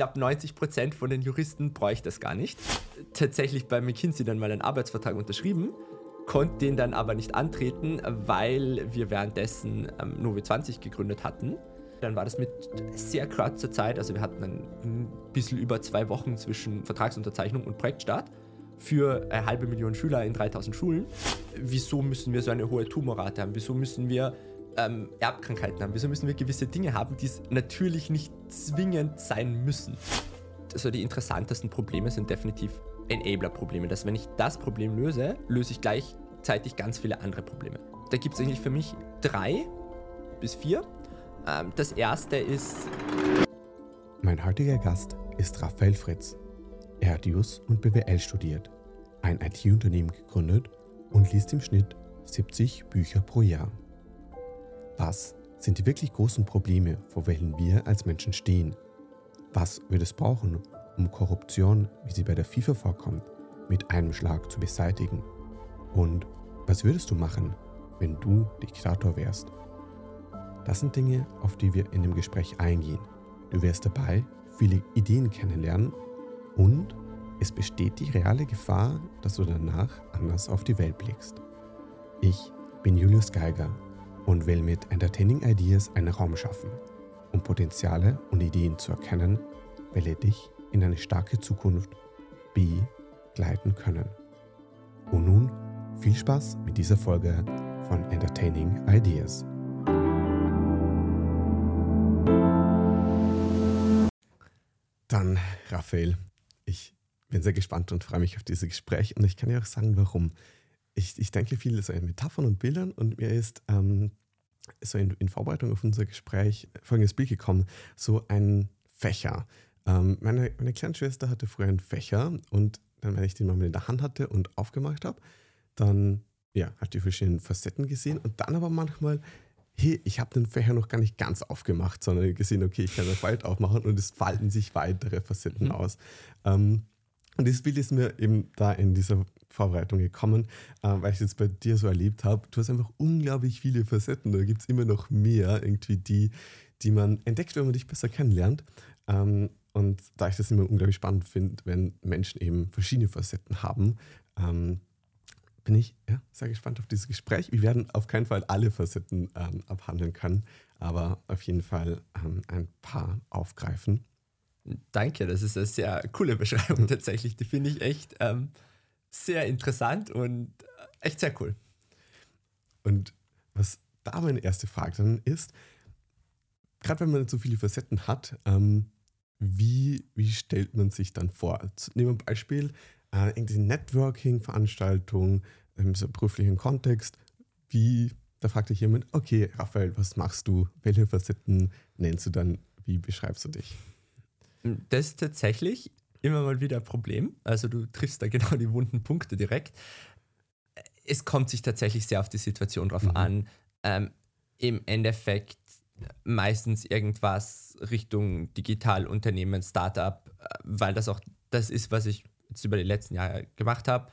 glaube, 90 Prozent von den Juristen bräuchte das gar nicht. Tatsächlich bei McKinsey dann mal einen Arbeitsvertrag unterschrieben, konnte den dann aber nicht antreten, weil wir währenddessen ähm, Novi 20 gegründet hatten. Dann war das mit sehr kurzer Zeit, also wir hatten ein bisschen über zwei Wochen zwischen Vertragsunterzeichnung und Projektstart für eine halbe Million Schüler in 3000 Schulen. Wieso müssen wir so eine hohe Tumorrate haben? Wieso müssen wir ähm, Erbkrankheiten haben? Wieso müssen wir gewisse Dinge haben, die es natürlich nicht zwingend sein müssen? Also die interessantesten Probleme sind definitiv Enabler-Probleme. Dass wenn ich das Problem löse, löse ich gleichzeitig ganz viele andere Probleme. Da gibt es eigentlich für mich drei bis vier. Ähm, das erste ist. Mein heutiger Gast ist Raphael Fritz. Er hat Jus und BWL studiert, ein IT-Unternehmen gegründet und liest im Schnitt 70 Bücher pro Jahr. Was sind die wirklich großen Probleme, vor welchen wir als Menschen stehen? Was wird es brauchen, um Korruption, wie sie bei der FIFA vorkommt, mit einem Schlag zu beseitigen? Und was würdest du machen, wenn du Diktator wärst? Das sind Dinge, auf die wir in dem Gespräch eingehen. Du wirst dabei viele Ideen kennenlernen und es besteht die reale Gefahr, dass du danach anders auf die Welt blickst. Ich bin Julius Geiger und will mit Entertaining Ideas einen Raum schaffen, um Potenziale und Ideen zu erkennen, welche dich in eine starke Zukunft begleiten können. Und nun viel Spaß mit dieser Folge von Entertaining Ideas. Dann, Raphael, ich bin sehr gespannt und freue mich auf dieses Gespräch. Und ich kann dir auch sagen, warum. Ich, ich denke viel so in Metaphern und Bildern und mir ist ähm, so in, in, Vorbereitung auf unser Gespräch folgendes Bild gekommen: so ein Fächer. Ähm, meine, meine kleine Schwester hatte früher einen Fächer und dann, wenn ich den mal in der Hand hatte und aufgemacht habe, dann ja, hat die verschiedenen Facetten gesehen und dann aber manchmal hey, ich habe den Fächer noch gar nicht ganz aufgemacht, sondern gesehen, okay, ich kann das weit aufmachen und es falten sich weitere Facetten mhm. aus. Ähm, und dieses Bild ist mir eben da in dieser Vorbereitung gekommen, äh, weil ich es jetzt bei dir so erlebt habe. Du hast einfach unglaublich viele Facetten. Da gibt es immer noch mehr, irgendwie, die, die man entdeckt, wenn man dich besser kennenlernt. Ähm, und da ich das immer unglaublich spannend finde, wenn Menschen eben verschiedene Facetten haben, ähm, bin ich ja, sehr gespannt auf dieses Gespräch. Wir werden auf keinen Fall alle Facetten ähm, abhandeln können, aber auf jeden Fall ähm, ein paar aufgreifen. Danke, das ist eine sehr coole Beschreibung tatsächlich. Die finde ich echt ähm, sehr interessant und äh, echt sehr cool. Und was da meine erste Frage dann ist, gerade wenn man so viele Facetten hat, ähm, wie, wie stellt man sich dann vor? Nehmen wir ein Beispiel, äh, irgendwie Networking-Veranstaltung im so beruflichen Kontext. Wie, da fragt dich jemand, okay, Raphael, was machst du? Welche Facetten nennst du dann? Wie beschreibst du dich? Das tatsächlich immer mal wieder ein Problem. Also du triffst da genau die wunden Punkte direkt. Es kommt sich tatsächlich sehr auf die Situation drauf mhm. an. Ähm, Im Endeffekt meistens irgendwas Richtung Digitalunternehmen, Startup, äh, weil das auch das ist, was ich jetzt über die letzten Jahre gemacht habe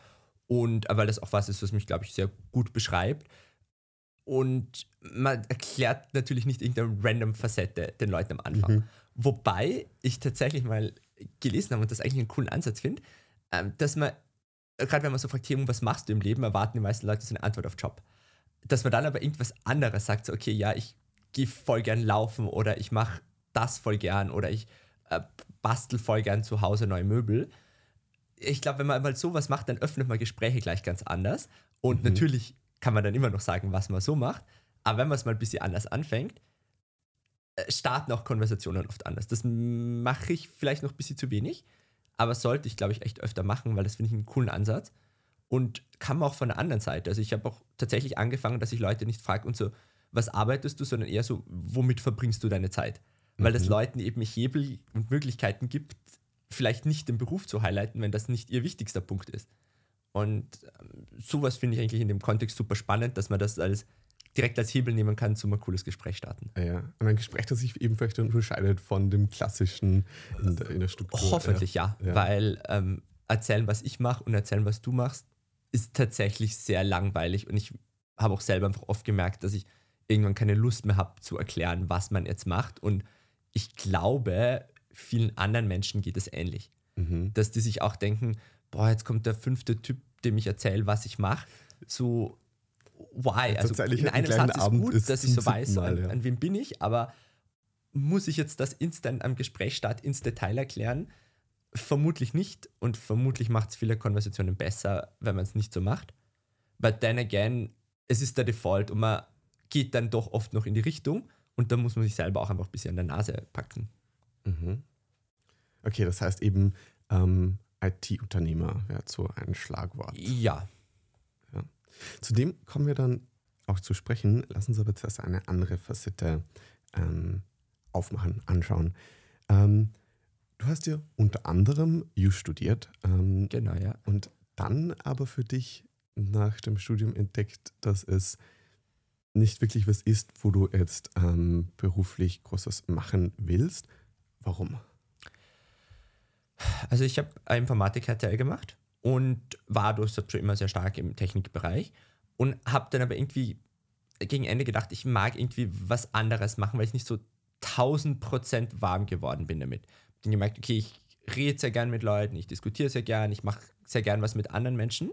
und weil das auch was ist, was mich, glaube ich, sehr gut beschreibt. Und man erklärt natürlich nicht irgendeine random Facette den Leuten am Anfang. Mhm. Wobei ich tatsächlich mal gelesen habe und das eigentlich einen coolen Ansatz finde, ähm, dass man, gerade wenn man so fragt, was machst du im Leben, erwarten die meisten Leute so eine Antwort auf Job. Dass man dann aber irgendwas anderes sagt, so, okay, ja, ich gehe voll gern laufen oder ich mache das voll gern oder ich äh, bastel voll gern zu Hause neue Möbel ich glaube, wenn man mal sowas macht, dann öffnet man Gespräche gleich ganz anders. Und mhm. natürlich kann man dann immer noch sagen, was man so macht. Aber wenn man es mal ein bisschen anders anfängt, starten auch Konversationen oft anders. Das mache ich vielleicht noch ein bisschen zu wenig, aber sollte ich, glaube ich, echt öfter machen, weil das finde ich einen coolen Ansatz. Und kann man auch von der anderen Seite. Also ich habe auch tatsächlich angefangen, dass ich Leute nicht frage und so, was arbeitest du, sondern eher so, womit verbringst du deine Zeit? Weil mhm. das Leuten eben Hebel und Möglichkeiten gibt, vielleicht nicht den Beruf zu highlighten, wenn das nicht ihr wichtigster Punkt ist. Und ähm, sowas finde ich eigentlich in dem Kontext super spannend, dass man das als direkt als Hebel nehmen kann, zum ein cooles Gespräch starten. Ja, und ein Gespräch, das sich eben vielleicht unterscheidet von dem klassischen in der, in der Struktur. Hoffentlich ja, ja. weil ähm, erzählen, was ich mache und erzählen, was du machst, ist tatsächlich sehr langweilig und ich habe auch selber einfach oft gemerkt, dass ich irgendwann keine Lust mehr habe zu erklären, was man jetzt macht und ich glaube, vielen anderen Menschen geht es ähnlich. Mhm. Dass die sich auch denken, boah, jetzt kommt der fünfte Typ, dem ich erzähle, was ich mache. So, why? Also in ein einem Satz ist Abend gut, ist dass ich so weiß, Mal, an, ja. an wen bin ich, aber muss ich jetzt das instant am Gesprächsstart ins Detail erklären? Vermutlich nicht und vermutlich macht es viele Konversationen besser, wenn man es nicht so macht. But then again, es ist der Default und man geht dann doch oft noch in die Richtung und da muss man sich selber auch einfach ein bisschen an der Nase packen. Mhm. Okay, das heißt eben ähm, IT-Unternehmer wäre so ein Schlagwort. Ja, Zudem kommen wir dann auch zu sprechen. Lass uns aber zuerst eine andere Facette ähm, aufmachen, anschauen. Ähm, du hast ja unter anderem You studiert ähm, genau, ja. und dann aber für dich nach dem Studium entdeckt, dass es nicht wirklich was ist, wo du jetzt ähm, beruflich Großes machen willst. Warum? Also ich habe Informatik HTL gemacht und war deshalb schon immer sehr stark im Technikbereich und habe dann aber irgendwie gegen Ende gedacht, ich mag irgendwie was anderes machen, weil ich nicht so 1000 Prozent warm geworden bin damit. Dann gemerkt, okay, ich rede sehr gern mit Leuten, ich diskutiere sehr gern, ich mache sehr gern was mit anderen Menschen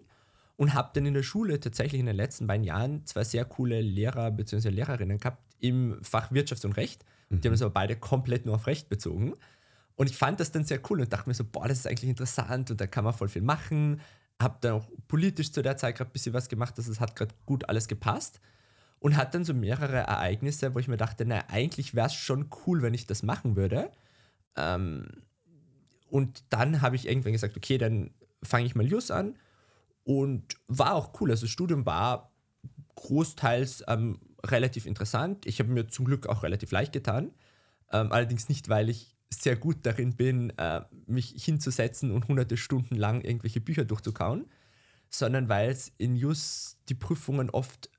und habe dann in der Schule tatsächlich in den letzten beiden Jahren zwei sehr coole Lehrer bzw. Lehrerinnen gehabt im Fach Wirtschaft und Recht. Die haben es aber beide komplett nur auf Recht bezogen. Und ich fand das dann sehr cool und dachte mir so, boah, das ist eigentlich interessant und da kann man voll viel machen. Hab dann auch politisch zu der Zeit gerade ein bisschen was gemacht, dass es hat gerade gut alles gepasst. Und hatte dann so mehrere Ereignisse, wo ich mir dachte, na, eigentlich wäre es schon cool, wenn ich das machen würde. Ähm, und dann habe ich irgendwann gesagt, okay, dann fange ich mal Jus an. Und war auch cool. Also das Studium war großteils ähm, relativ interessant. Ich habe mir zum Glück auch relativ leicht getan. Ähm, allerdings nicht, weil ich sehr gut darin bin, äh, mich hinzusetzen und hunderte Stunden lang irgendwelche Bücher durchzukauen, sondern weil es in Jus die Prüfungen oft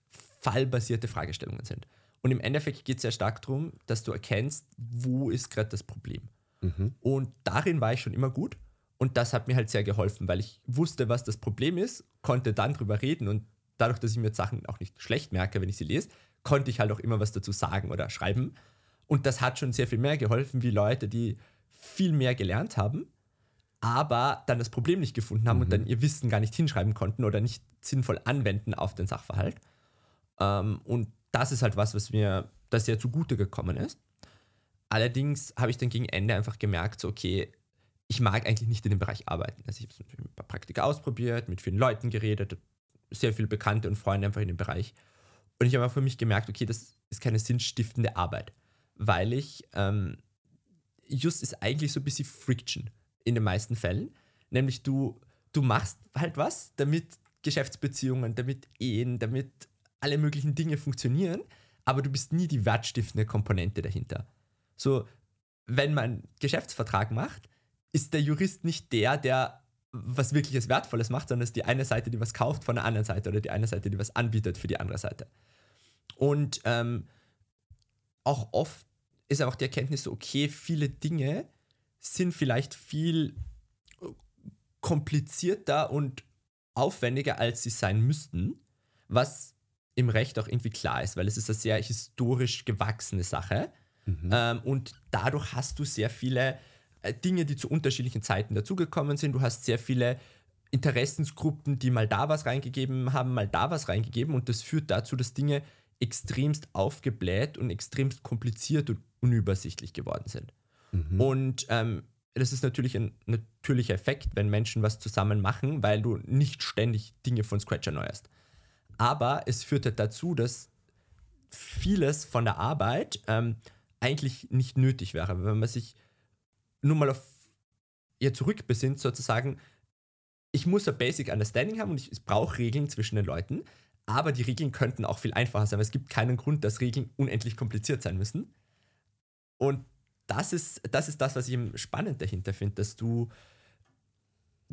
fallbasierte Fragestellungen sind. Und im Endeffekt geht es sehr stark darum, dass du erkennst, wo ist gerade das Problem. Mhm. Und darin war ich schon immer gut. Und das hat mir halt sehr geholfen, weil ich wusste, was das Problem ist, konnte dann drüber reden und dadurch, dass ich mir Sachen auch nicht schlecht merke, wenn ich sie lese, konnte ich halt auch immer was dazu sagen oder schreiben. Und das hat schon sehr viel mehr geholfen, wie Leute, die viel mehr gelernt haben, aber dann das Problem nicht gefunden haben und dann ihr Wissen gar nicht hinschreiben konnten oder nicht sinnvoll anwenden auf den Sachverhalt. Ähm, und das ist halt was, was mir da sehr zugute gekommen ist. Allerdings habe ich dann gegen Ende einfach gemerkt, so, okay, ich mag eigentlich nicht in dem Bereich arbeiten. Also ich habe ein paar Praktika ausprobiert, mit vielen Leuten geredet, sehr viele Bekannte und Freunde einfach in dem Bereich. Und ich habe für mich gemerkt, okay, das ist keine sinnstiftende Arbeit, weil ich, ähm, just ist eigentlich so ein bisschen Friction in den meisten Fällen. Nämlich du, du machst halt was, damit Geschäftsbeziehungen, damit Ehen, damit alle möglichen Dinge funktionieren, aber du bist nie die wertstiftende Komponente dahinter. So, wenn man einen Geschäftsvertrag macht, ist der Jurist nicht der, der was wirkliches Wertvolles macht, sondern es ist die eine Seite, die was kauft von der anderen Seite oder die eine Seite, die was anbietet für die andere Seite. Und ähm, auch oft ist auch die Erkenntnis so, okay, viele Dinge sind vielleicht viel komplizierter und aufwendiger, als sie sein müssten, was im Recht auch irgendwie klar ist, weil es ist eine sehr historisch gewachsene Sache. Ähm, und dadurch hast du sehr viele äh, Dinge, die zu unterschiedlichen Zeiten dazugekommen sind. Du hast sehr viele Interessensgruppen, die mal da was reingegeben haben, mal da was reingegeben. Und das führt dazu, dass Dinge extremst aufgebläht und extremst kompliziert und unübersichtlich geworden sind. Und ähm, das ist natürlich ein natürlicher Effekt, wenn Menschen was zusammen machen, weil du nicht ständig Dinge von Scratch erneuerst. Aber es führt halt dazu, dass vieles von der Arbeit ähm, eigentlich nicht nötig wäre. Wenn man sich nur mal auf ihr zurückbesinnt, sozusagen, ich muss ein Basic Understanding haben und ich, ich brauche Regeln zwischen den Leuten, aber die Regeln könnten auch viel einfacher sein, weil es gibt keinen Grund, dass Regeln unendlich kompliziert sein müssen. Und das ist, das ist das, was ich eben spannend dahinter finde, dass du,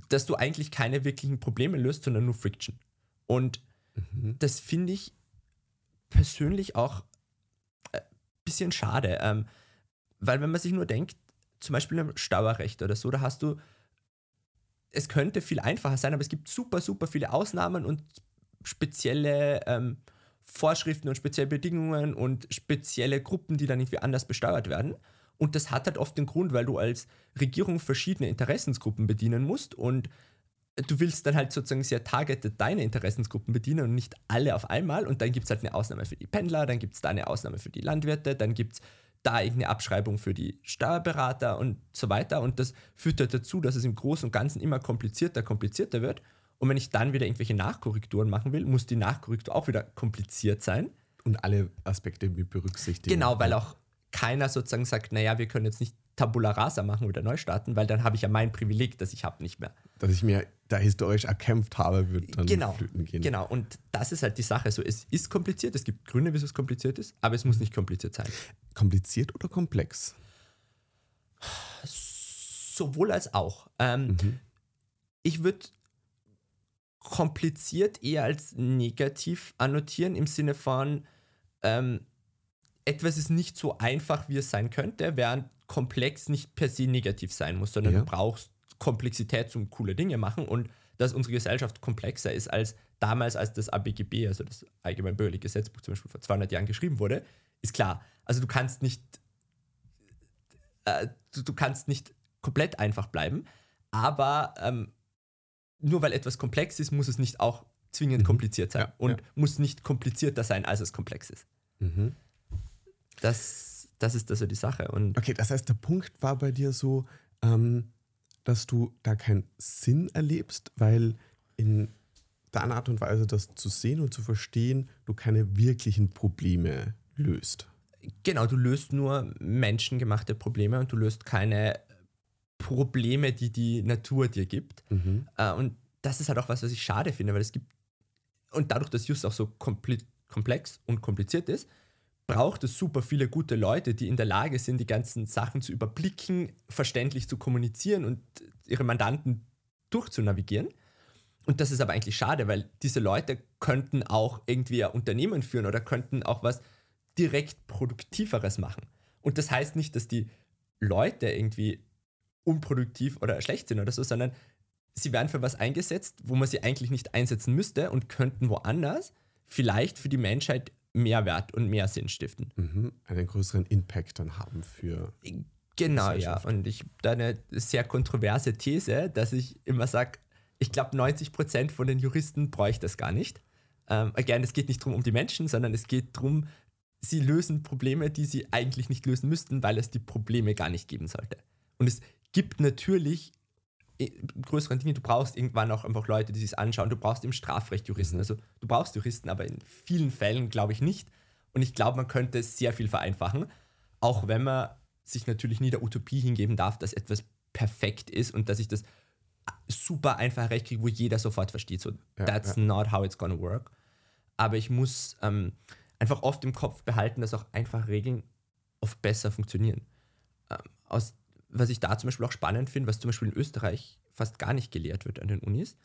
dass du eigentlich keine wirklichen Probleme löst, sondern nur Friction. Und das finde ich persönlich auch ein bisschen schade, ähm, weil wenn man sich nur denkt, zum Beispiel im Steuerrecht oder so, da hast du, es könnte viel einfacher sein, aber es gibt super, super viele Ausnahmen und spezielle ähm, Vorschriften und spezielle Bedingungen und spezielle Gruppen, die dann irgendwie anders besteuert werden. Und das hat halt oft den Grund, weil du als Regierung verschiedene Interessensgruppen bedienen musst und du willst dann halt sozusagen sehr targeted deine Interessensgruppen bedienen und nicht alle auf einmal. Und dann gibt es halt eine Ausnahme für die Pendler, dann gibt es da eine Ausnahme für die Landwirte, dann gibt es da irgendeine Abschreibung für die Steuerberater und so weiter. Und das führt halt dazu, dass es im Großen und Ganzen immer komplizierter, komplizierter wird. Und wenn ich dann wieder irgendwelche Nachkorrekturen machen will, muss die Nachkorrektur auch wieder kompliziert sein. Und alle Aspekte mit berücksichtigen. Genau, weil auch keiner sozusagen sagt, naja, wir können jetzt nicht Tabula Rasa machen oder neu starten, weil dann habe ich ja mein Privileg, das ich habe, nicht mehr. Dass ich mir da historisch erkämpft habe, wird dann genau, flöten gehen. Genau, und das ist halt die Sache. So, es ist kompliziert, es gibt Gründe, wieso es kompliziert ist, aber es muss nicht kompliziert sein. Kompliziert oder komplex? Sowohl als auch. Ähm, Mhm. Ich würde kompliziert eher als negativ annotieren, im Sinne von, ähm, etwas ist nicht so einfach, wie es sein könnte, während komplex nicht per se negativ sein muss, sondern Ja. du brauchst Komplexität zum coole Dinge machen und dass unsere Gesellschaft komplexer ist als damals, als das ABGB, also das Allgemein Bürgerliche Gesetzbuch zum Beispiel vor 200 Jahren geschrieben wurde, ist klar. Also du kannst nicht, äh, du, du kannst nicht komplett einfach bleiben, aber ähm, nur weil etwas komplex ist, muss es nicht auch zwingend Mhm. kompliziert sein Ja, und ja. muss nicht komplizierter sein, als es komplex ist. Mhm. Das, das ist also die Sache. Und Okay, das heißt, der Punkt war bei dir so, ähm, dass du da keinen Sinn erlebst, weil in deiner Art und Weise, das zu sehen und zu verstehen, du keine wirklichen Probleme löst. genau, du löst nur menschengemachte Probleme und du löst keine Probleme, die die Natur dir gibt. Mhm. Äh, und das ist halt auch was, was ich schade finde, weil es gibt, und dadurch, dass Just auch so komplex und kompliziert ist, braucht es super viele gute Leute, die in der Lage sind, die ganzen Sachen zu überblicken, verständlich zu kommunizieren und ihre Mandanten durchzunavigieren. Und das ist aber eigentlich schade, weil diese Leute könnten auch irgendwie ein Unternehmen führen oder könnten auch was direkt Produktiveres machen. Und das heißt nicht, dass die Leute irgendwie unproduktiv oder schlecht sind oder so, sondern sie werden für was eingesetzt, wo man sie eigentlich nicht einsetzen müsste und könnten woanders vielleicht für die Menschheit mehr Wert und mehr Sinn stiften. Mhm. Einen größeren Impact dann haben für. Genau, ja. Und ich habe da eine sehr kontroverse These, dass ich immer sage, ich glaube, 90% von den Juristen bräuchte das gar nicht. Ähm, again, es geht nicht darum um die Menschen, sondern es geht darum, sie lösen Probleme, die sie eigentlich nicht lösen müssten, weil es die Probleme gar nicht geben sollte. Und es gibt natürlich äh, größeren Dinge, du brauchst irgendwann auch einfach Leute, die sich anschauen. Du brauchst im Strafrecht Juristen. Mhm. Also du brauchst Juristen, aber in vielen Fällen glaube ich nicht. Und ich glaube, man könnte es sehr viel vereinfachen, auch wenn man sich natürlich nie der Utopie hingeben darf, dass etwas perfekt ist und dass ich das super einfach recht kriege, wo jeder sofort versteht. So, Ja, that's ja. not how it's gonna work. Aber ich muss ähm, einfach oft im Kopf behalten, dass auch einfach Regeln oft besser funktionieren. Ähm, aus, was ich da zum Beispiel auch spannend finde, was zum Beispiel in Österreich fast gar nicht gelehrt wird an den Unis,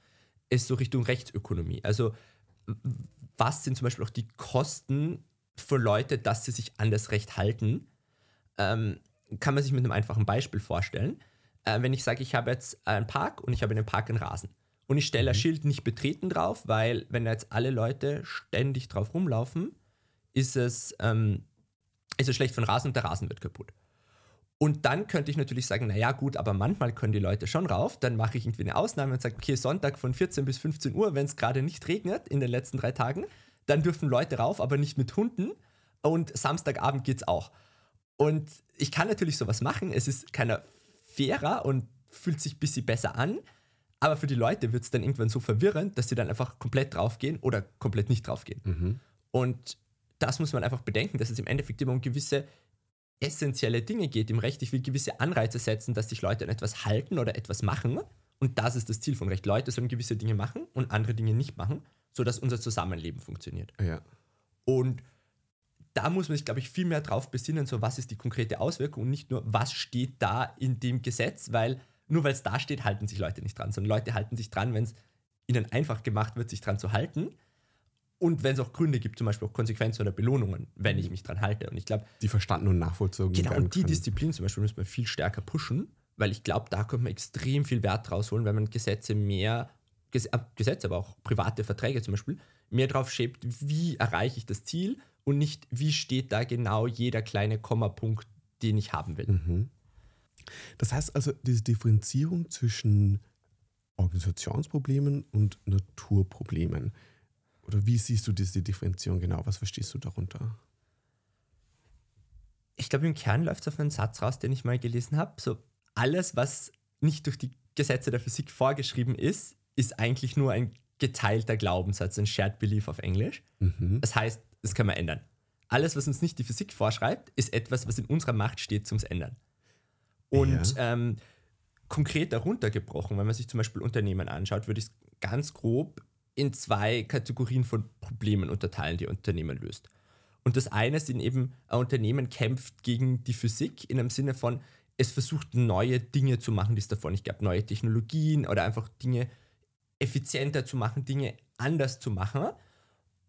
ist so Richtung Rechtsökonomie. Also was sind zum Beispiel auch die Kosten für Leute, dass sie sich an das Recht halten? Ähm, kann man sich mit einem einfachen Beispiel vorstellen. Äh, wenn ich sage, ich habe jetzt einen Park und ich habe in dem Park einen Rasen und ich stelle ein Schild nicht betreten drauf, weil wenn da jetzt alle Leute ständig drauf rumlaufen, ist es, ähm, ist es schlecht für den Rasen und der Rasen wird kaputt. Und dann könnte ich natürlich sagen, naja gut, aber manchmal können die Leute schon rauf. Dann mache ich irgendwie eine Ausnahme und sage, okay, Sonntag von 14 bis 15 Uhr, wenn es gerade nicht regnet in den letzten drei Tagen, dann dürfen Leute rauf, aber nicht mit Hunden. Und Samstagabend geht es auch. Und ich kann natürlich sowas machen. Es ist keiner fairer und fühlt sich ein bisschen besser an. Aber für die Leute wird es dann irgendwann so verwirrend, dass sie dann einfach komplett draufgehen oder komplett nicht draufgehen. Mhm. Und das muss man einfach bedenken, dass es im Endeffekt immer um gewisse essentielle Dinge geht im Recht. Ich will gewisse Anreize setzen, dass sich Leute an etwas halten oder etwas machen. Und das ist das Ziel von Recht. Leute sollen gewisse Dinge machen und andere Dinge nicht machen, sodass unser Zusammenleben funktioniert. Ja. Und da muss man sich, glaube ich, viel mehr drauf besinnen, so was ist die konkrete Auswirkung und nicht nur, was steht da in dem Gesetz, weil nur weil es da steht, halten sich Leute nicht dran, sondern Leute halten sich dran, wenn es ihnen einfach gemacht wird, sich dran zu halten. Und wenn es auch Gründe gibt, zum Beispiel auch Konsequenzen oder Belohnungen, wenn ich mich dran halte. Und ich glaube, Die verstanden und nachvollzogen Genau, und die können. Disziplin zum Beispiel müssen wir viel stärker pushen, weil ich glaube, da könnte man extrem viel Wert rausholen, wenn man Gesetze mehr, äh, Gesetze, aber auch private Verträge zum Beispiel, mehr drauf schiebt, wie erreiche ich das Ziel und nicht, wie steht da genau jeder kleine Kommapunkt den ich haben will. Mhm. Das heißt also, diese Differenzierung zwischen Organisationsproblemen und Naturproblemen. Oder wie siehst du diese Differenzierung genau? Was verstehst du darunter? Ich glaube, im Kern läuft es auf einen Satz raus, den ich mal gelesen habe. So, alles, was nicht durch die Gesetze der Physik vorgeschrieben ist, ist eigentlich nur ein geteilter Glaubenssatz, ein Shared Belief auf Englisch. Mhm. Das heißt, das können wir ändern. Alles, was uns nicht die Physik vorschreibt, ist etwas, was in unserer Macht steht zum Ändern. Und Ja. ähm, konkret darunter gebrochen, wenn man sich zum Beispiel Unternehmen anschaut, würde ich es ganz grob in zwei Kategorien von Problemen unterteilen, die Unternehmen löst. Und das eine sind eben, ein Unternehmen kämpft gegen die Physik in einem Sinne von, es versucht neue Dinge zu machen, die es davor nicht gab, neue Technologien oder einfach Dinge effizienter zu machen, Dinge anders zu machen.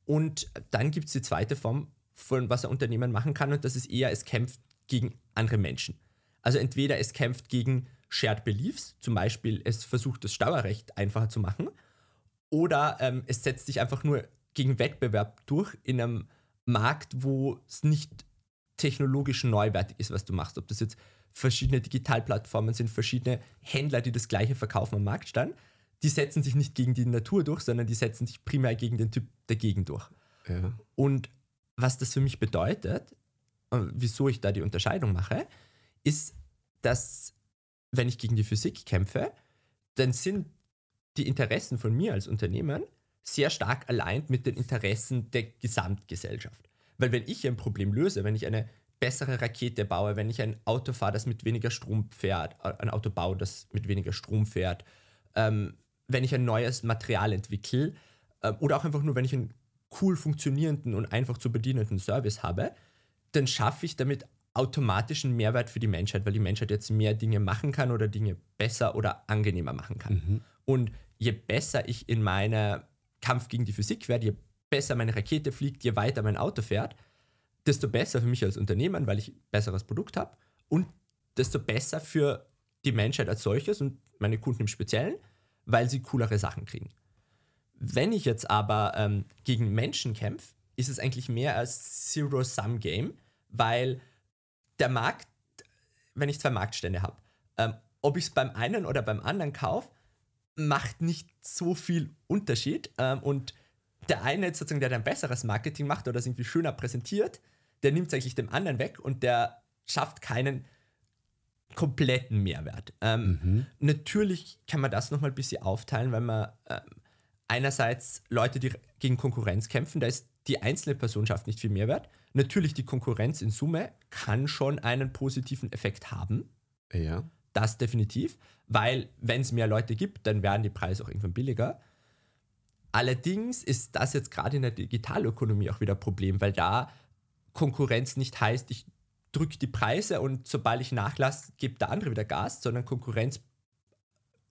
Und dann gibt es die zweite Form von was ein Unternehmen machen kann und das ist eher, es kämpft gegen andere Menschen. Also entweder es kämpft gegen Shared Beliefs, zum Beispiel es versucht das Steuerrecht einfacher zu machen, oder ähm, es setzt sich einfach nur gegen Wettbewerb durch in einem Markt, wo es nicht technologisch neuwertig ist, was du machst. Ob das jetzt verschiedene Digitalplattformen sind, verschiedene Händler, die das gleiche verkaufen am Marktstand, die setzen sich nicht gegen die Natur durch, sondern die setzen sich primär gegen den Typ dagegen durch. Ja. Und was das für mich bedeutet, wieso ich da die Unterscheidung mache, ist, dass wenn ich gegen die Physik kämpfe, dann sind die Interessen von mir als Unternehmen sehr stark allein mit den Interessen der Gesamtgesellschaft. Weil wenn ich ein Problem löse, wenn ich eine bessere Rakete baue, wenn ich ein Auto fahre, das mit weniger Strom fährt, äh, ein Auto baue, das mit weniger Strom fährt, ähm, wenn ich ein neues Material entwickle ähm, oder auch einfach nur, wenn ich einen cool funktionierenden und einfach zu bedienenden Service habe, dann schaffe ich damit automatisch einen Mehrwert für die Menschheit, weil die Menschheit jetzt mehr Dinge machen kann oder Dinge besser oder angenehmer machen kann. Und je besser ich in meiner Kampf gegen die Physik werde, je besser meine Rakete fliegt, je weiter mein Auto fährt, desto besser für mich als Unternehmen, weil ich ein besseres Produkt habe und desto besser für die Menschheit als solches und meine Kunden im Speziellen, weil sie coolere Sachen kriegen. Wenn ich jetzt aber ähm, gegen Menschen kämpfe, ist es eigentlich mehr als Zero-Sum-Game, weil der Markt, wenn ich zwei Marktstände habe, ähm, ob ich es beim einen oder beim anderen kaufe, macht nicht so viel Unterschied. Ähm, und der eine, jetzt sozusagen, der dann besseres Marketing macht oder es irgendwie schöner präsentiert, der nimmt es eigentlich dem anderen weg und der schafft keinen kompletten Mehrwert. Ähm, Natürlich kann man das nochmal ein bisschen aufteilen, weil man ähm, einerseits Leute, die gegen Konkurrenz kämpfen, da ist die einzelne Person schafft nicht viel Mehrwert. Natürlich die Konkurrenz in Summe kann schon einen positiven Effekt haben. Ja. Das definitiv, weil wenn es mehr Leute gibt, dann werden die Preise auch irgendwann billiger. Allerdings ist das jetzt gerade in der Digitalökonomie auch wieder ein Problem, weil da Konkurrenz nicht heißt, ich drücke die Preise und sobald ich nachlasse, gibt der andere wieder Gas, sondern Konkurrenz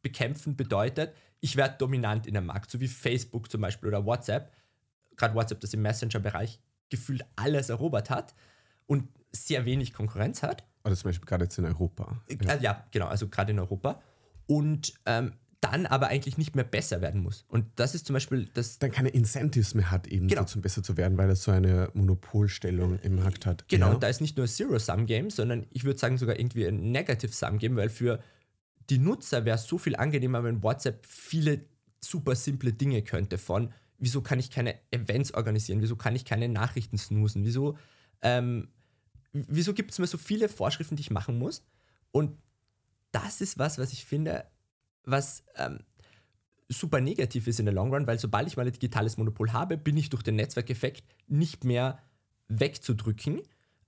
bekämpfen bedeutet, ich werde dominant in der Markt, so wie Facebook zum Beispiel oder WhatsApp. Gerade WhatsApp, das im Messenger-Bereich gefühlt alles erobert hat und sehr wenig Konkurrenz hat. Oder zum Beispiel gerade jetzt in Europa. Ja, ja genau, also gerade in Europa. Und ähm, dann aber eigentlich nicht mehr besser werden muss. Und das ist zum Beispiel das. Dann keine Incentives mehr hat, eben Genau. dazu besser zu werden, weil er so eine Monopolstellung im Markt hat. Genau, Ja. und da ist nicht nur Zero-Sum-Game, sondern ich würde sagen sogar irgendwie ein Negative-Sum-Game, weil für die Nutzer wäre es so viel angenehmer, wenn WhatsApp viele super simple Dinge könnte von, wieso kann ich keine Events organisieren, wieso kann ich keine Nachrichten snoosen, wieso, ähm, wieso gibt es mir so viele Vorschriften, die ich machen muss. Und das ist was, was ich finde, was ähm, super negativ ist in der Long Run, weil sobald ich mal ein digitales Monopol habe, bin ich durch den Netzwerkeffekt nicht mehr wegzudrücken,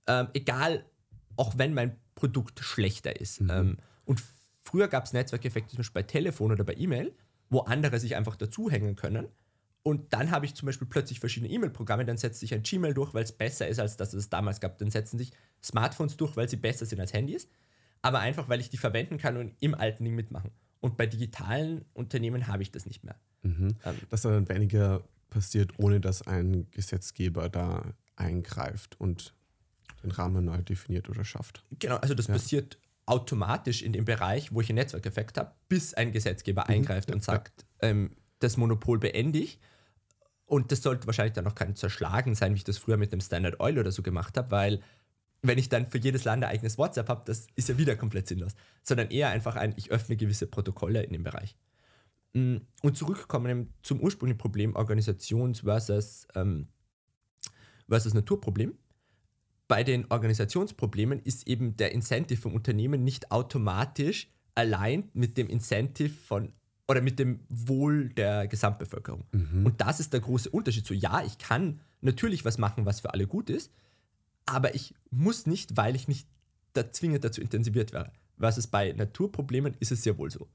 ähm, egal, auch wenn mein Produkt schlechter ist. Ähm, und früher gab es Netzwerkeffekte zum Beispiel bei Telefon oder bei E-Mail, wo andere sich einfach dazuhängen können. Und dann habe ich zum Beispiel plötzlich verschiedene E-Mail-Programme, dann setzt sich ein Gmail durch, weil es besser ist, als dass es damals gab. Dann setzen sich Smartphones durch, weil sie besser sind als Handys. Aber einfach, weil ich die verwenden kann und im alten Ding mitmachen. Und bei digitalen Unternehmen habe ich das nicht mehr. Mhm. Ähm, Dass dann weniger passiert, ohne dass ein Gesetzgeber da eingreift und den Rahmen neu definiert oder schafft. Genau, also das Ja. passiert automatisch in dem Bereich, wo ich einen Netzwerkeffekt habe, bis ein Gesetzgeber eingreift ja, und sagt, ähm, das Monopol beende ich. Und das sollte wahrscheinlich dann auch kein Zerschlagen sein, wie ich das früher mit dem Standard Oil oder so gemacht habe, weil wenn ich dann für jedes Land ein eigenes WhatsApp habe, das ist ja wieder komplett sinnlos. Sondern eher einfach ein, ich öffne gewisse Protokolle in dem Bereich. Mm, und zurückkommen zum ursprünglichen Problem Organisations- versus, ähm, versus Naturproblem. Bei den Organisationsproblemen ist eben der Incentive vom Unternehmen nicht automatisch allein mit dem Incentive von oder mit dem Wohl der Gesamtbevölkerung. Mhm. Und das ist der große Unterschied. So, ja, ich kann natürlich was machen, was für alle gut ist, aber ich muss nicht, weil ich nicht da zwingend dazu intensiviert wäre. Was es bei Naturproblemen ist es sehr wohl so.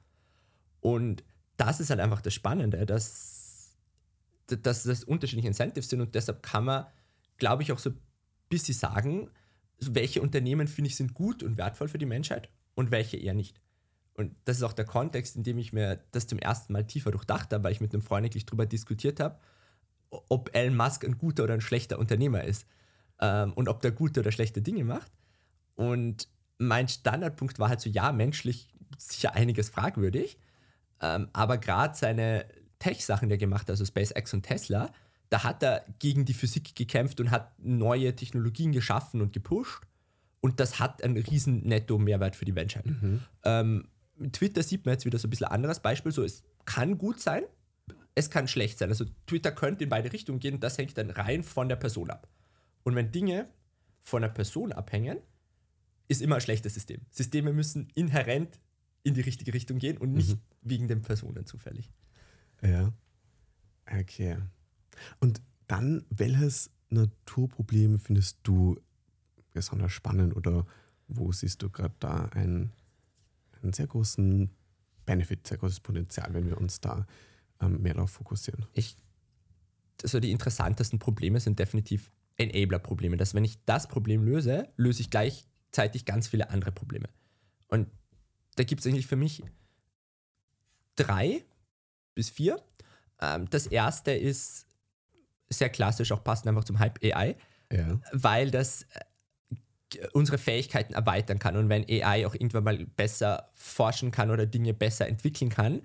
Und das ist halt einfach das Spannende, dass, dass das unterschiedliche Incentives sind und deshalb kann man, glaube ich, auch so ein bisschen sagen, welche Unternehmen finde ich sind gut und wertvoll für die Menschheit und welche eher nicht. Und das ist auch der Kontext, in dem ich mir das zum ersten Mal tiefer durchdacht habe, weil ich mit einem Freund eigentlich darüber diskutiert habe, ob Elon Musk ein guter oder ein schlechter Unternehmer ist ähm, und ob der gute oder schlechte Dinge macht. Und mein Standardpunkt war halt so, ja, menschlich sicher einiges fragwürdig, ähm, aber gerade seine Tech-Sachen, die er gemacht hat, also SpaceX und Tesla, da hat er gegen die Physik gekämpft und hat neue Technologien geschaffen und gepusht. Und das hat einen riesen Netto-Mehrwert für die Menschheit. Mhm. Ähm, Twitter sieht man jetzt wieder so ein bisschen anderes Beispiel. So, es kann gut sein, es kann schlecht sein. Also Twitter könnte in beide Richtungen gehen das hängt dann rein von der Person ab. Und wenn Dinge von der Person abhängen, ist immer ein schlechtes System. Systeme müssen inhärent in die richtige Richtung gehen und nicht mhm. wegen den Personen zufällig. Ja. Okay. Und dann, welches Naturproblem findest du besonders spannend oder wo siehst du gerade da ein einen sehr großen Benefit, sehr großes Potenzial, wenn wir uns da ähm, mehr darauf fokussieren. Ich, also die interessantesten Probleme sind definitiv Enabler-Probleme. Dass wenn ich das Problem löse, löse ich gleichzeitig ganz viele andere Probleme. Und da gibt es eigentlich für mich drei bis vier. Ähm, das erste ist sehr klassisch, auch passend einfach zum Hype AI, ja. weil das äh, unsere Fähigkeiten erweitern kann. Und wenn AI auch irgendwann mal besser forschen kann oder Dinge besser entwickeln kann,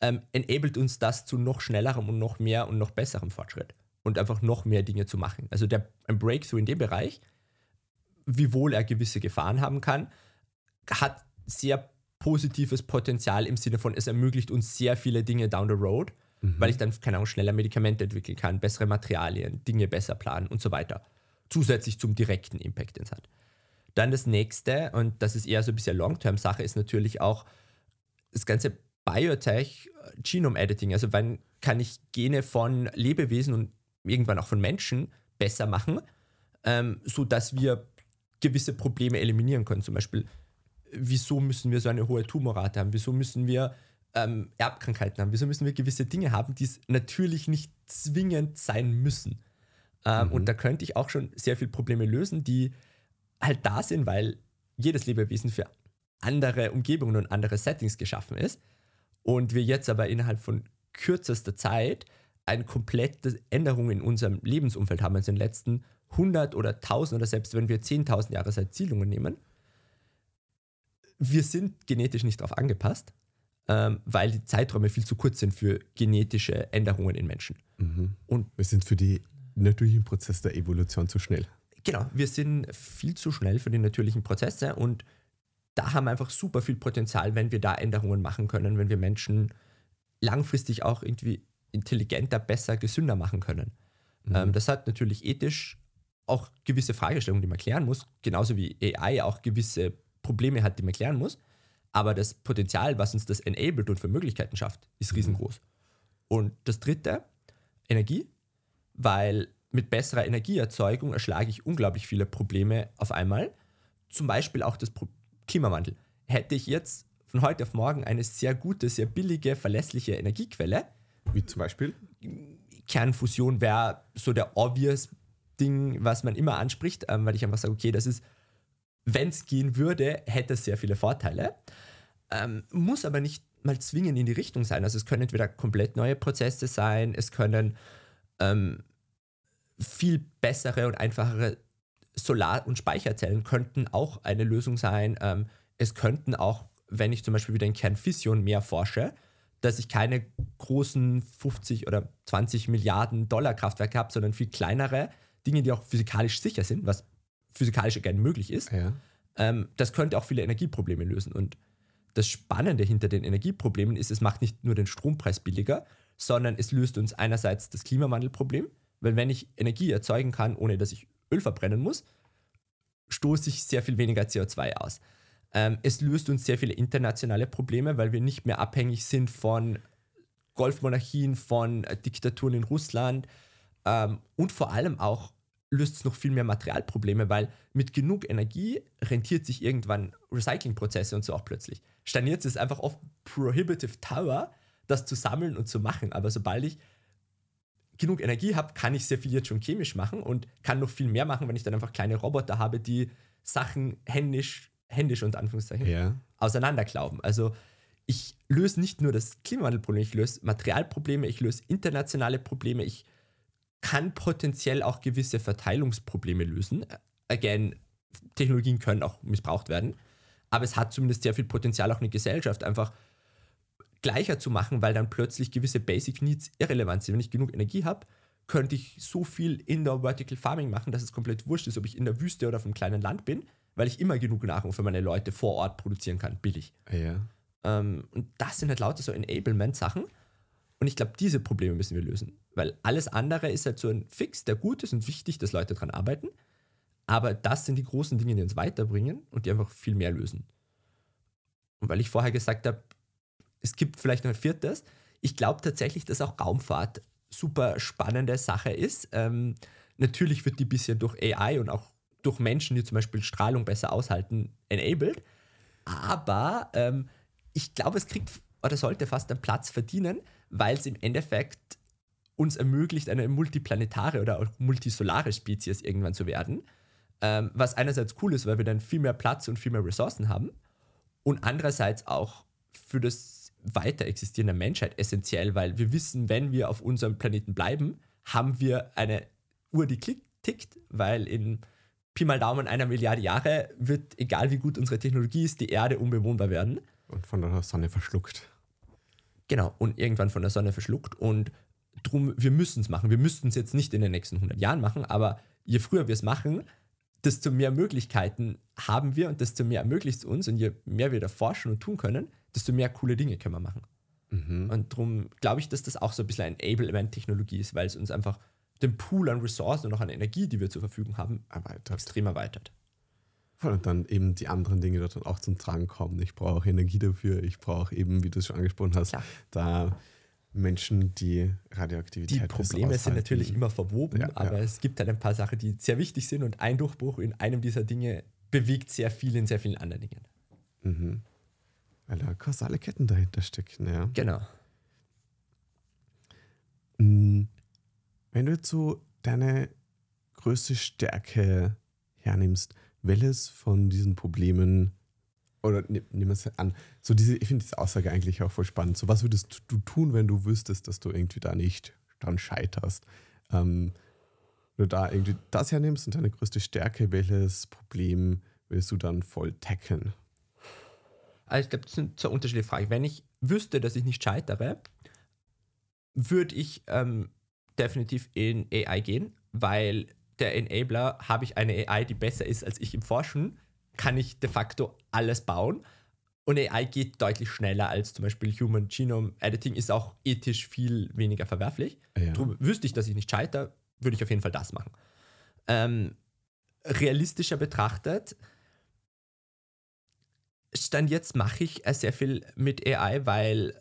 ähm, enabled uns das zu noch schnellerem und noch mehr und noch besserem Fortschritt und einfach noch mehr Dinge zu machen. Also der, ein Breakthrough in dem Bereich, wiewohl er gewisse Gefahren haben kann, hat sehr positives Potenzial im Sinne von, es ermöglicht uns sehr viele Dinge down the road, mhm. weil ich dann, keine Ahnung, schneller Medikamente entwickeln kann, bessere Materialien, Dinge besser planen und so weiter. Zusätzlich zum direkten Impact, den es hat. Dann das nächste, und das ist eher so ein bisschen Long-Term-Sache, ist natürlich auch das ganze Biotech, Genome Editing. Also wann kann ich Gene von Lebewesen und irgendwann auch von Menschen besser machen, ähm, sodass wir gewisse Probleme eliminieren können. Zum Beispiel, wieso müssen wir so eine hohe Tumorrate haben? Wieso müssen wir ähm, Erbkrankheiten haben? Wieso müssen wir gewisse Dinge haben, die es natürlich nicht zwingend sein müssen? Ähm, mhm. Und da könnte ich auch schon sehr viele Probleme lösen, die halt da sind, weil jedes Lebewesen für andere Umgebungen und andere Settings geschaffen ist. Und wir jetzt aber innerhalb von kürzester Zeit eine komplette Änderung in unserem Lebensumfeld haben, also in den letzten 100 oder 1000 oder selbst wenn wir 10.000 Jahre seit Siedlungen nehmen. Wir sind genetisch nicht darauf angepasst, ähm, weil die Zeiträume viel zu kurz sind für genetische Änderungen in Menschen. Mhm. Und wir sind für die natürlichen Prozesse der Evolution zu schnell. Genau, wir sind viel zu schnell für die natürlichen Prozesse und da haben wir einfach super viel Potenzial, wenn wir da Änderungen machen können, wenn wir Menschen langfristig auch irgendwie intelligenter, besser, gesünder machen können. Mhm. Ähm, das hat natürlich ethisch auch gewisse Fragestellungen, die man klären muss, genauso wie AI auch gewisse Probleme hat, die man klären muss. Aber das Potenzial, was uns das enabled und für Möglichkeiten schafft, ist mhm. riesengroß. Und das dritte, Energie, weil mit besserer Energieerzeugung erschlage ich unglaublich viele Probleme auf einmal. Zum Beispiel auch das Pro Klimawandel. Hätte ich jetzt von heute auf morgen eine sehr gute, sehr billige, verlässliche Energiequelle. Wie zum Beispiel? Kernfusion wäre so der obvious Ding, was man immer anspricht, ähm, weil ich einfach sage, okay, das ist, wenn es gehen würde, hätte es sehr viele Vorteile. Ähm, muss aber nicht mal zwingend in die Richtung sein. Also es können entweder komplett neue Prozesse sein, es können ähm, viel bessere und einfachere Solar- und Speicherzellen könnten auch eine Lösung sein. Ähm, es könnten auch, wenn ich zum Beispiel wieder in Kernfission mehr forsche, dass ich keine großen 50 oder 20 Milliarden Dollar Kraftwerke habe, sondern viel kleinere Dinge, die auch physikalisch sicher sind, was physikalisch again möglich ist. Ja. Ähm, das könnte auch viele Energieprobleme lösen. Und das Spannende hinter den Energieproblemen ist, es macht nicht nur den Strompreis billiger, sondern es löst uns einerseits das Klimawandelproblem, weil wenn ich Energie erzeugen kann, ohne dass ich Öl verbrennen muss, stoße ich sehr viel weniger CO2 aus. Ähm, es löst uns sehr viele internationale Probleme, weil wir nicht mehr abhängig sind von Golfmonarchien, von äh, Diktaturen in Russland ähm, und vor allem auch löst es noch viel mehr Materialprobleme, weil mit genug Energie rentiert sich irgendwann Recyclingprozesse und so auch plötzlich. Stand jetzt ist einfach oft prohibitive Tower, das zu sammeln und zu machen. Aber sobald ich genug Energie habe, kann ich sehr viel jetzt schon chemisch machen und kann noch viel mehr machen, wenn ich dann einfach kleine Roboter habe, die Sachen händisch, händisch unter Anführungszeichen, Ja. auseinanderklauben. Also ich löse nicht nur das Klimawandelproblem, ich löse Materialprobleme, ich löse internationale Probleme, ich kann potenziell auch gewisse Verteilungsprobleme lösen. Again, Technologien können auch missbraucht werden, aber es hat zumindest sehr viel Potenzial, auch eine Gesellschaft einfach gleicher zu machen, weil dann plötzlich gewisse Basic Needs irrelevant sind. Wenn ich genug Energie habe, könnte ich so viel Indoor Vertical Farming machen, dass es komplett wurscht ist, ob ich in der Wüste oder auf einem kleinen Land bin, weil ich immer genug Nahrung für meine Leute vor Ort produzieren kann, billig. Ja. Ähm, und das sind halt lauter so Enablement-Sachen. Und ich glaube, diese Probleme müssen wir lösen. Weil alles andere ist halt so ein Fix, der gut ist und wichtig, dass Leute daran arbeiten. Aber das sind die großen Dinge, die uns weiterbringen und die einfach viel mehr lösen. Und weil ich vorher gesagt habe, es gibt vielleicht noch ein viertes, ich glaube tatsächlich, dass auch Raumfahrt super spannende Sache ist. Ähm, natürlich wird die bisschen durch AI und auch durch Menschen, die zum Beispiel Strahlung besser aushalten, enabled. Aber ähm, ich glaube, es kriegt oder sollte fast einen Platz verdienen, weil es im Endeffekt uns ermöglicht, eine multiplanetare oder auch multisolare Spezies irgendwann zu werden. Ähm, was einerseits cool ist, weil wir dann viel mehr Platz und viel mehr Ressourcen haben und andererseits auch für das Weiterexistieren der Menschheit essentiell, weil wir wissen, wenn wir auf unserem Planeten bleiben, haben wir eine Uhr, die tickt, weil in Pi mal Daumen einer Milliarde Jahre wird, egal wie gut unsere Technologie ist, die Erde unbewohnbar werden. Und von der Sonne verschluckt. Genau, und irgendwann von der Sonne verschluckt. Und drum, wir müssen es machen. Wir müssten es jetzt nicht in den nächsten 100 Jahren machen, aber je früher wir es machen, desto mehr Möglichkeiten haben wir und desto mehr ermöglicht es uns. Und je mehr wir da forschen und tun können, desto mehr coole Dinge können wir machen. Mhm. Und darum glaube ich, dass das auch so ein bisschen ein Enablement-Technologie ist, weil es uns einfach den Pool an Ressourcen und auch an Energie, die wir zur Verfügung haben, Erweitert. extrem erweitert. Und dann eben die anderen Dinge dort auch zum Tragen kommen. Ich brauche Energie dafür. Ich brauche eben, wie du es schon angesprochen hast, Klar. da Menschen, die Radioaktivität Die Probleme sind natürlich immer verwoben, Ja, aber ja. es gibt halt ein paar Sachen, die sehr wichtig sind und ein Durchbruch in einem dieser Dinge bewegt sehr viel in sehr vielen anderen Dingen. Mhm. Weil da kausale Ketten dahinter stecken, ja. Genau. Mm, Wenn du jetzt so deine größte Stärke hernimmst, welches von diesen Problemen, oder ne- nehmen wir es an, so diese, ich finde diese Aussage eigentlich auch voll spannend. So, was würdest du tun, wenn du wüsstest, dass du irgendwie da nicht dran scheiterst? Ähm, wenn du da irgendwie das hernimmst und deine größte Stärke, welches Problem würdest du dann voll tackeln? Also ich glaube, das sind zwei unterschiedliche Fragen. Wenn ich wüsste, dass ich nicht scheitere, würde ich ähm, definitiv in AI gehen, weil der Enabler habe ich eine AI, die besser ist als ich im Forschen, kann ich de facto alles bauen. Und AI geht deutlich schneller als zum Beispiel Human Genome Editing, ist auch ethisch viel weniger verwerflich. Ja. Drum wüsste ich, dass ich nicht scheitere, würde ich auf jeden Fall das machen. Ähm, realistischer betrachtet, Stand jetzt mache ich äh, sehr viel mit AI, weil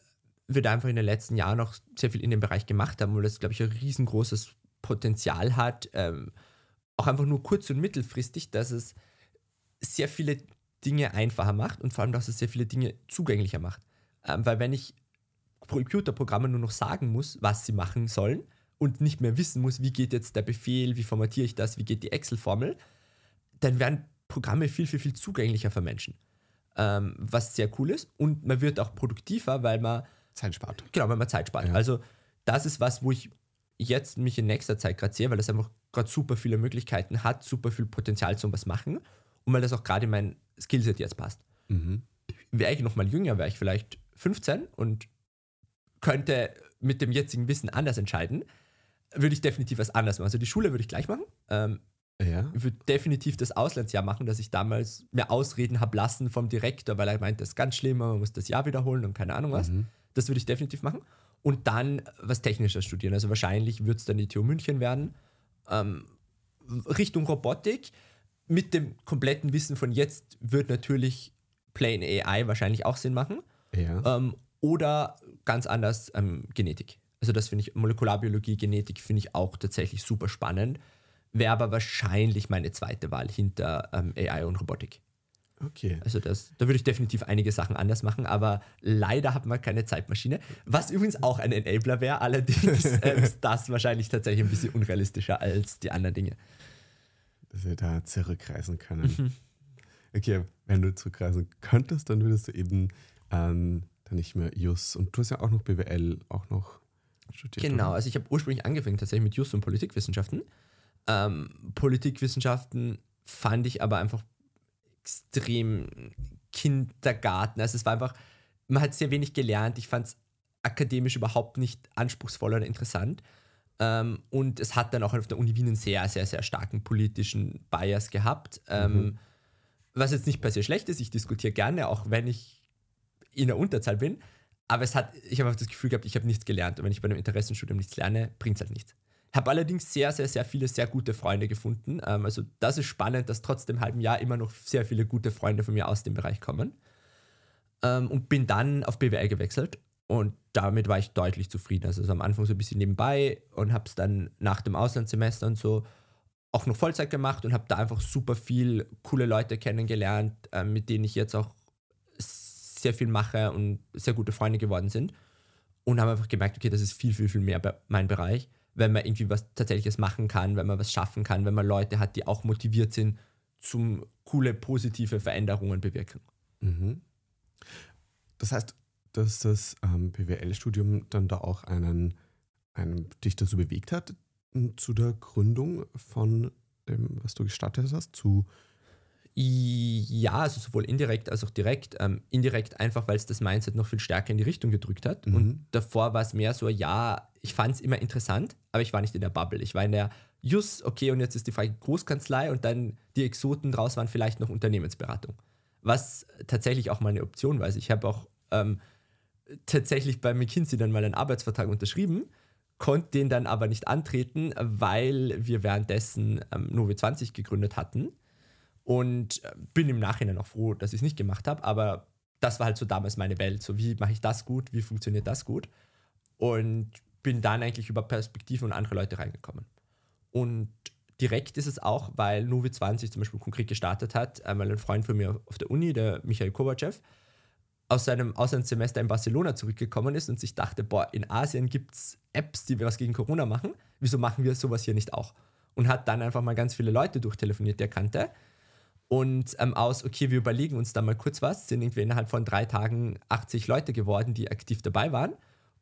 wir da einfach in den letzten Jahren noch sehr viel in dem Bereich gemacht haben, weil das, glaube ich, ein riesengroßes Potenzial hat. Ähm, auch einfach nur kurz- und mittelfristig, dass es sehr viele Dinge einfacher macht und vor allem, dass es sehr viele Dinge zugänglicher macht. Ähm, weil wenn ich Computerprogrammen nur noch sagen muss, was sie machen sollen und nicht mehr wissen muss, wie geht jetzt der Befehl, wie formatiere ich das, wie geht die Excel-Formel, dann werden Programme viel, viel, viel zugänglicher für Menschen. Ähm, was sehr cool ist. Und man wird auch produktiver, weil man, Zeit spart. genau, weil man Zeit spart. Ja. Also das ist was, wo ich jetzt mich in nächster Zeit gerade sehe, weil das einfach gerade super viele Möglichkeiten hat, super viel Potenzial zum was machen und weil das auch gerade in mein Skillset jetzt passt. Mhm. Wäre ich noch mal jünger, wäre ich vielleicht 15 und könnte mit dem jetzigen Wissen anders entscheiden, würde ich definitiv was anders machen. Also die Schule würde ich gleich machen. Ähm, Ja. Ich würde definitiv das Auslandsjahr machen, dass ich damals mir Ausreden habe lassen vom Direktor, weil er meint, das ist ganz schlimm, man muss das Jahr wiederholen und keine Ahnung was. Mhm. Das würde ich definitiv machen. Und dann was Technisches studieren. Also wahrscheinlich wird es dann die TU München werden. Ähm, Richtung Robotik. Mit dem kompletten Wissen von jetzt wird natürlich Plain AI wahrscheinlich auch Sinn machen. Ja. Ähm, oder ganz anders ähm, Genetik. Also das finde ich, Molekularbiologie, Genetik finde ich auch tatsächlich super spannend. Wäre aber wahrscheinlich meine zweite Wahl hinter ähm, AI und Robotik. Okay. Also das, da würde ich definitiv einige Sachen anders machen, aber leider hat man keine Zeitmaschine. Was übrigens auch ein Enabler wäre, allerdings ähm, ist das wahrscheinlich tatsächlich ein bisschen unrealistischer als die anderen Dinge. Dass wir da zurückreisen können. Okay, wenn du zurückreisen könntest, dann würdest du eben ähm, dann nicht mehr Jus und du hast ja auch noch BWL auch noch studiert. Genau, oder? also ich habe ursprünglich angefangen tatsächlich mit Just und Politikwissenschaften. Ähm, Politikwissenschaften fand ich aber einfach extrem Kindergarten. Also es war einfach, man hat sehr wenig gelernt. Ich fand es akademisch überhaupt nicht anspruchsvoll oder interessant. Ähm, und es hat dann auch auf der Uni Wien einen sehr, sehr, sehr starken politischen Bias gehabt. Ähm, was jetzt nicht per se schlecht ist, ich diskutiere gerne, auch wenn ich in der Unterzahl bin. Aber es hat, ich habe einfach das Gefühl gehabt, ich habe nichts gelernt. Und wenn ich bei einem Interessenstudium nichts lerne, bringt es halt nichts. Habe allerdings sehr, sehr, sehr viele sehr gute Freunde gefunden. Ähm, also das ist spannend, dass trotzdem halben Jahr immer noch sehr viele gute Freunde von mir aus dem Bereich kommen. Ähm, und bin dann auf BWL gewechselt. Und damit war ich deutlich zufrieden. Also, so am Anfang so ein bisschen nebenbei und habe es dann nach dem Auslandssemester und so auch noch Vollzeit gemacht und habe da einfach super viel coole Leute kennengelernt, äh, mit denen ich jetzt auch sehr viel mache und sehr gute Freunde geworden sind. Und habe einfach gemerkt, okay, das ist viel, viel, viel mehr mein Bereich, wenn man irgendwie was Tatsächliches machen kann, wenn man was schaffen kann, wenn man Leute hat, die auch motiviert sind, zum coole, positive Veränderungen bewirken. Mhm. Das heißt, dass das ähm, BWL-Studium dann da auch einen, einen dich dazu bewegt hat, zu der Gründung von dem, was du gestartet hast, zu Ja, also sowohl indirekt als auch direkt. Ähm, indirekt einfach, weil es das Mindset noch viel stärker in die Richtung gedrückt hat. Mhm. Und davor war es mehr so, ja, ich fand es immer interessant, aber ich war nicht in der Bubble. Ich war in der Jus, okay, und jetzt ist die Frage Großkanzlei und dann die Exoten draus waren vielleicht noch Unternehmensberatung. Was tatsächlich auch mal eine Option war. Also ich habe auch ähm, tatsächlich bei McKinsey dann mal einen Arbeitsvertrag unterschrieben, konnte den dann aber nicht antreten, weil wir währenddessen ähm, Novi 20 gegründet hatten. Und äh, bin im Nachhinein auch froh, dass ich es nicht gemacht habe, aber das war halt so damals meine Welt. So, wie mache ich das gut? Wie funktioniert das gut? Und bin dann eigentlich über Perspektiven und andere Leute reingekommen. Und direkt ist es auch, weil Novi 20 zum Beispiel konkret gestartet hat, einmal ein Freund von mir auf der Uni, der Michael Kovacev, aus seinem Auslandssemester in Barcelona zurückgekommen ist und sich dachte, boah, in Asien gibt es Apps, die was gegen Corona machen. Wieso machen wir sowas hier nicht auch? Und hat dann einfach mal ganz viele Leute durchtelefoniert, die er kannte. Und ähm, aus, okay, wir überlegen uns da mal kurz was, sind irgendwie innerhalb von drei Tagen 80 Leute geworden, die aktiv dabei waren.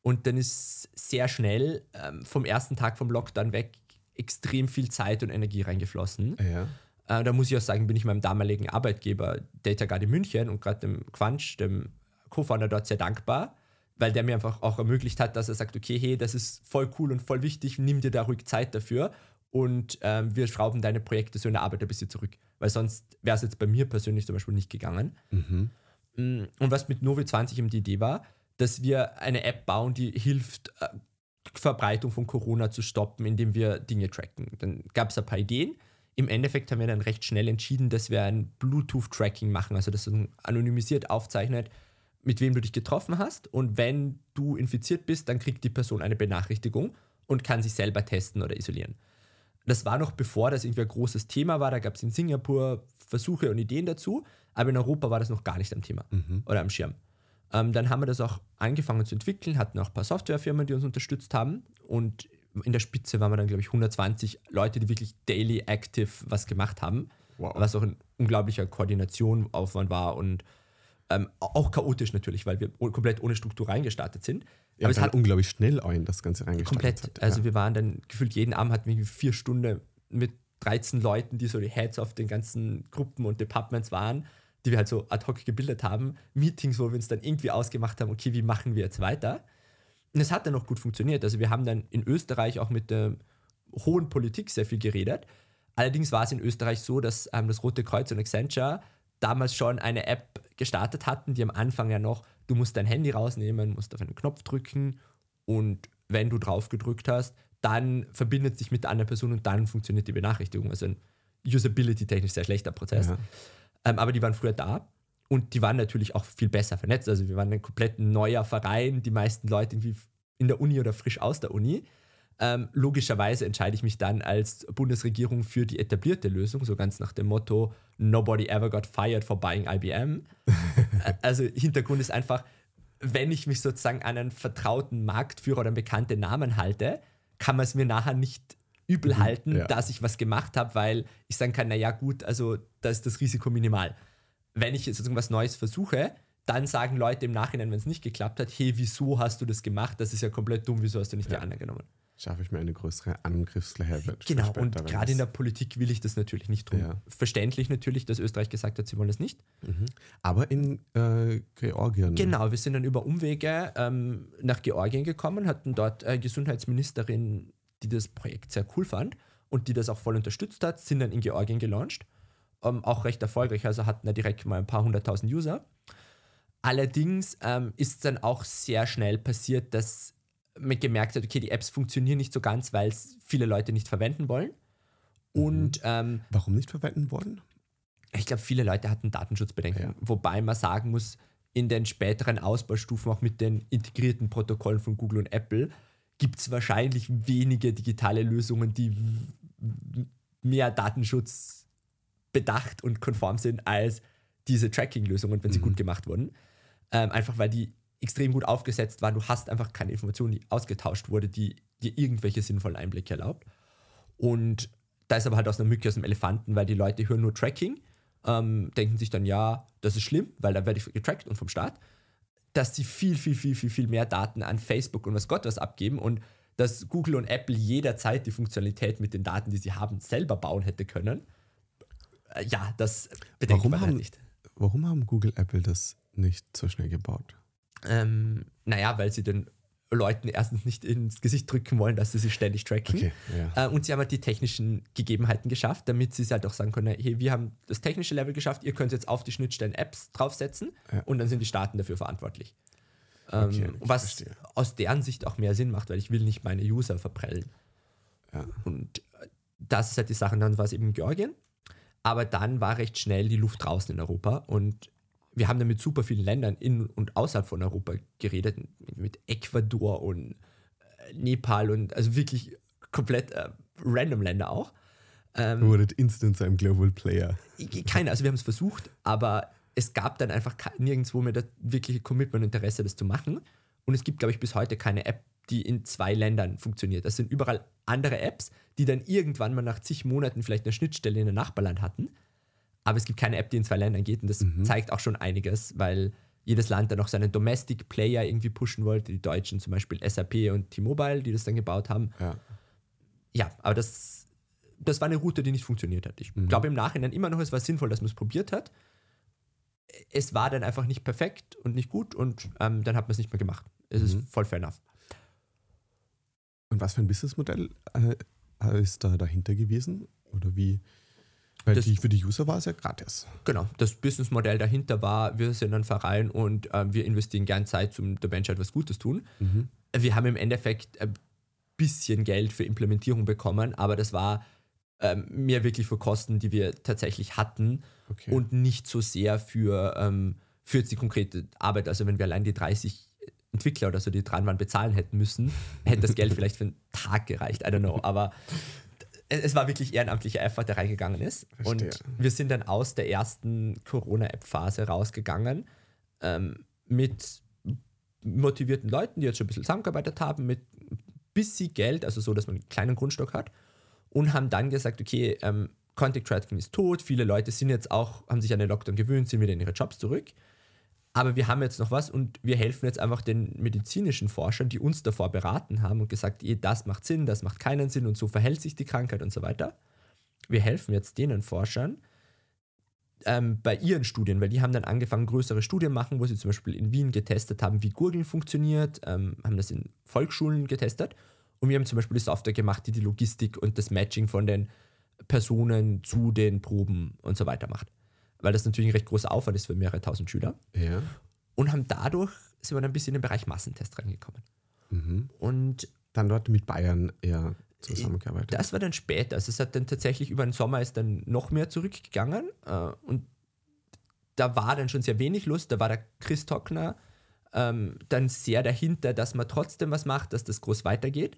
Und dann ist sehr schnell ähm, vom ersten Tag vom Lockdown weg extrem viel Zeit und Energie reingeflossen. Ja. Äh, da muss ich auch sagen, bin ich meinem damaligen Arbeitgeber Data Guard in München und gerade dem Quanch, dem Co-Founder dort sehr dankbar, weil der mir einfach auch ermöglicht hat, dass er sagt, okay, hey, das ist voll cool und voll wichtig, nimm dir da ruhig Zeit dafür und ähm, wir schrauben deine Projekte so in der Arbeit ein bisschen zurück. Weil sonst wäre es jetzt bei mir persönlich zum Beispiel nicht gegangen. Mhm. Mm, Und was mit Novi 20 eben die Idee war, dass wir eine App bauen, die hilft, äh, Verbreitung von Corona zu stoppen, indem wir Dinge tracken. Dann gab es ein paar Ideen. Im Endeffekt haben wir dann recht schnell entschieden, dass wir ein Bluetooth-Tracking machen, also dass es anonymisiert aufzeichnet, mit wem du dich getroffen hast. Und wenn du infiziert bist, dann kriegt die Person eine Benachrichtigung und kann sich selber testen oder isolieren. Das war noch bevor das irgendwie ein großes Thema war. Da gab es in Singapur Versuche und Ideen dazu, aber in Europa war das noch gar nicht am Thema Mhm. oder am Schirm. Ähm, dann haben wir das auch angefangen zu entwickeln, hatten auch ein paar Softwarefirmen, die uns unterstützt haben und in der Spitze waren wir dann, glaube ich, 120 Leute, die wirklich daily active was gemacht haben, Wow. was auch ein unglaublicher Koordinationaufwand war und ähm, auch chaotisch natürlich, weil wir komplett ohne Struktur reingestartet sind. Ja, aber es hat unglaublich schnell auch in das Ganze reingestartet. Komplett. Hat. Also ja. wir waren dann gefühlt jeden Abend hatten wir vier Stunden mit 13 Leuten, die so die Heads auf den ganzen Gruppen und Departments waren, die wir halt so ad hoc gebildet haben. Meetings, wo wir uns dann irgendwie ausgemacht haben, okay, wie machen wir jetzt weiter? Und es hat dann auch gut funktioniert. Also wir haben dann in Österreich auch mit der hohen Politik sehr viel geredet. Allerdings war es in Österreich so, dass ähm, das Rote Kreuz und Accenture damals schon eine App gestartet hatten, die am Anfang ja noch, du musst dein Handy rausnehmen, musst auf einen Knopf drücken und wenn du drauf gedrückt hast, dann verbindet sich mit der anderen Person und dann funktioniert die Benachrichtigung. Also ein usability-technisch sehr schlechter Prozess. Ja. Ähm, aber die waren früher da und die waren natürlich auch viel besser vernetzt. Also wir waren ein komplett neuer Verein, die meisten Leute irgendwie in der Uni oder frisch aus der Uni. Ähm, logischerweise entscheide ich mich dann als Bundesregierung für die etablierte Lösung, so ganz nach dem Motto, nobody ever got fired for buying IBM. also Hintergrund ist einfach, wenn ich mich sozusagen an einen vertrauten Marktführer oder einen bekannten Namen halte, kann man es mir nachher nicht übel mhm, halten, ja. dass ich was gemacht habe, weil ich sagen kann, naja gut, also da ist das Risiko minimal. Wenn ich jetzt sozusagen was Neues versuche, dann sagen Leute im Nachhinein, wenn es nicht geklappt hat, hey, wieso hast du das gemacht? Das ist ja komplett dumm, wieso hast du nicht ja. die anderen genommen? Schaffe ich mir eine größere Angriffsfläche. Genau, und gerade in der Politik will ich das natürlich nicht tun. Ja. Verständlich natürlich, dass Österreich gesagt hat, sie wollen das nicht. Mhm. Aber in äh, Georgien. Genau, wir sind dann über Umwege ähm, nach Georgien gekommen, hatten dort eine Gesundheitsministerin, die das Projekt sehr cool fand und die das auch voll unterstützt hat, sind dann in Georgien gelauncht. Ähm, auch recht erfolgreich, also hatten da direkt mal ein paar hunderttausend User. Allerdings ähm, ist dann auch sehr schnell passiert, dass gemerkt hat, okay, die Apps funktionieren nicht so ganz, weil es viele Leute nicht verwenden wollen. Und mhm. ähm, warum nicht verwenden wollen? Ich glaube, viele Leute hatten Datenschutzbedenken, ja. wobei man sagen muss, in den späteren Ausbaustufen, auch mit den integrierten Protokollen von Google und Apple, gibt es wahrscheinlich wenige digitale Lösungen, die mehr Datenschutz bedacht und konform sind als diese Tracking-Lösungen, wenn sie mhm. gut gemacht wurden. Ähm, einfach weil die extrem gut aufgesetzt waren. Du hast einfach keine Information, die ausgetauscht wurde, die dir irgendwelche sinnvollen Einblicke erlaubt. Und da ist aber halt aus einer Mücke aus dem Elefanten, weil die Leute hören nur Tracking, ähm, denken sich dann, ja, das ist schlimm, weil da werde ich getrackt und vom Staat, dass sie viel, viel, viel, viel, viel mehr Daten an Facebook und was Gott was abgeben und dass Google und Apple jederzeit die Funktionalität mit den Daten, die sie haben, selber bauen hätte können. Äh, ja, das bedenkt warum man halt nicht. Warum haben Google Apple das nicht so schnell gebaut? Ähm, naja, weil sie den Leuten erstens nicht ins Gesicht drücken wollen, dass sie sie ständig tracken. Okay, ja. äh, und sie haben halt die technischen Gegebenheiten geschafft, damit sie es halt auch sagen können, hey, wir haben das technische Level geschafft, ihr könnt jetzt auf die Schnittstellen Apps draufsetzen ja. und dann sind die Staaten dafür verantwortlich. Ähm, okay, was verstehe. aus deren Sicht auch mehr Sinn macht, weil ich will nicht meine User verprellen. Ja. Und äh, das ist halt die Sache. Dann war es eben Georgien, aber dann war recht schnell die Luft draußen in Europa und wir haben dann mit super vielen Ländern in und außerhalb von Europa geredet, mit Ecuador und äh, Nepal und also wirklich komplett äh, random Länder auch. Ähm, Wurdet instant zu einem Global Player. Keine, also wir haben es versucht, aber es gab dann einfach nirgendwo mehr das wirkliche Commitment und Interesse, das zu machen. Und es gibt, glaube ich, bis heute keine App, die in zwei Ländern funktioniert. Das sind überall andere Apps, die dann irgendwann mal nach zig Monaten vielleicht eine Schnittstelle in ein Nachbarland hatten aber es gibt keine App, die in zwei Ländern geht und das mhm. zeigt auch schon einiges, weil jedes Land dann noch seinen Domestic Player irgendwie pushen wollte. Die Deutschen zum Beispiel SAP und T-Mobile, die das dann gebaut haben. Ja, ja aber das, das war eine Route, die nicht funktioniert hat. Ich mhm. glaube im Nachhinein immer noch, es war sinnvoll, dass man es probiert hat. Es war dann einfach nicht perfekt und nicht gut und ähm, dann hat man es nicht mehr gemacht. Es mhm. ist voll fair enough. Und was für ein Businessmodell äh, ist da dahinter gewesen? Oder wie, weil das, die, für die User war es ja gratis. Genau, das Businessmodell dahinter war, wir sind ein Verein und äh, wir investieren gern Zeit, um der Menschheit was Gutes tun. Mhm. Wir haben im Endeffekt ein bisschen Geld für Implementierung bekommen, aber das war ähm, mehr wirklich für Kosten, die wir tatsächlich hatten okay. und nicht so sehr für, ähm, für die konkrete Arbeit. Also wenn wir allein die 30 Entwickler oder so, die dran waren, bezahlen hätten müssen, hätte das Geld vielleicht für einen Tag gereicht. I don't know. Aber es war wirklich ehrenamtlicher Effort, der reingegangen ist. Verstehe. Und wir sind dann aus der ersten Corona-App-Phase rausgegangen ähm, mit motivierten Leuten, die jetzt schon ein bisschen zusammengearbeitet haben, mit ein bisschen Geld, also so, dass man einen kleinen Grundstock hat, und haben dann gesagt, okay, ähm, Contact Tracking ist tot, viele Leute sind jetzt auch, haben sich an den Lockdown gewöhnt, sind wieder in ihre Jobs zurück. Aber wir haben jetzt noch was und wir helfen jetzt einfach den medizinischen Forschern, die uns davor beraten haben und gesagt, das macht Sinn, das macht keinen Sinn und so verhält sich die Krankheit und so weiter. Wir helfen jetzt denen Forschern ähm, bei ihren Studien, weil die haben dann angefangen, größere Studien machen, wo sie zum Beispiel in Wien getestet haben, wie Gurgeln funktioniert, ähm, haben das in Volksschulen getestet und wir haben zum Beispiel die Software gemacht, die die Logistik und das Matching von den Personen zu den Proben und so weiter macht. Weil das natürlich ein recht großer Aufwand ist für mehrere tausend Schüler. Ja. Und haben dadurch, sind wir dann ein bisschen in den Bereich Massentest reingekommen. Mhm. Und Dann dort mit Bayern eher zusammengearbeitet. das war dann später. Also es hat dann tatsächlich über den Sommer ist dann noch mehr zurückgegangen. Äh, und da war dann schon sehr wenig Lust. Da war der Chris Tockner ähm, dann sehr dahinter, dass man trotzdem was macht, dass das groß weitergeht.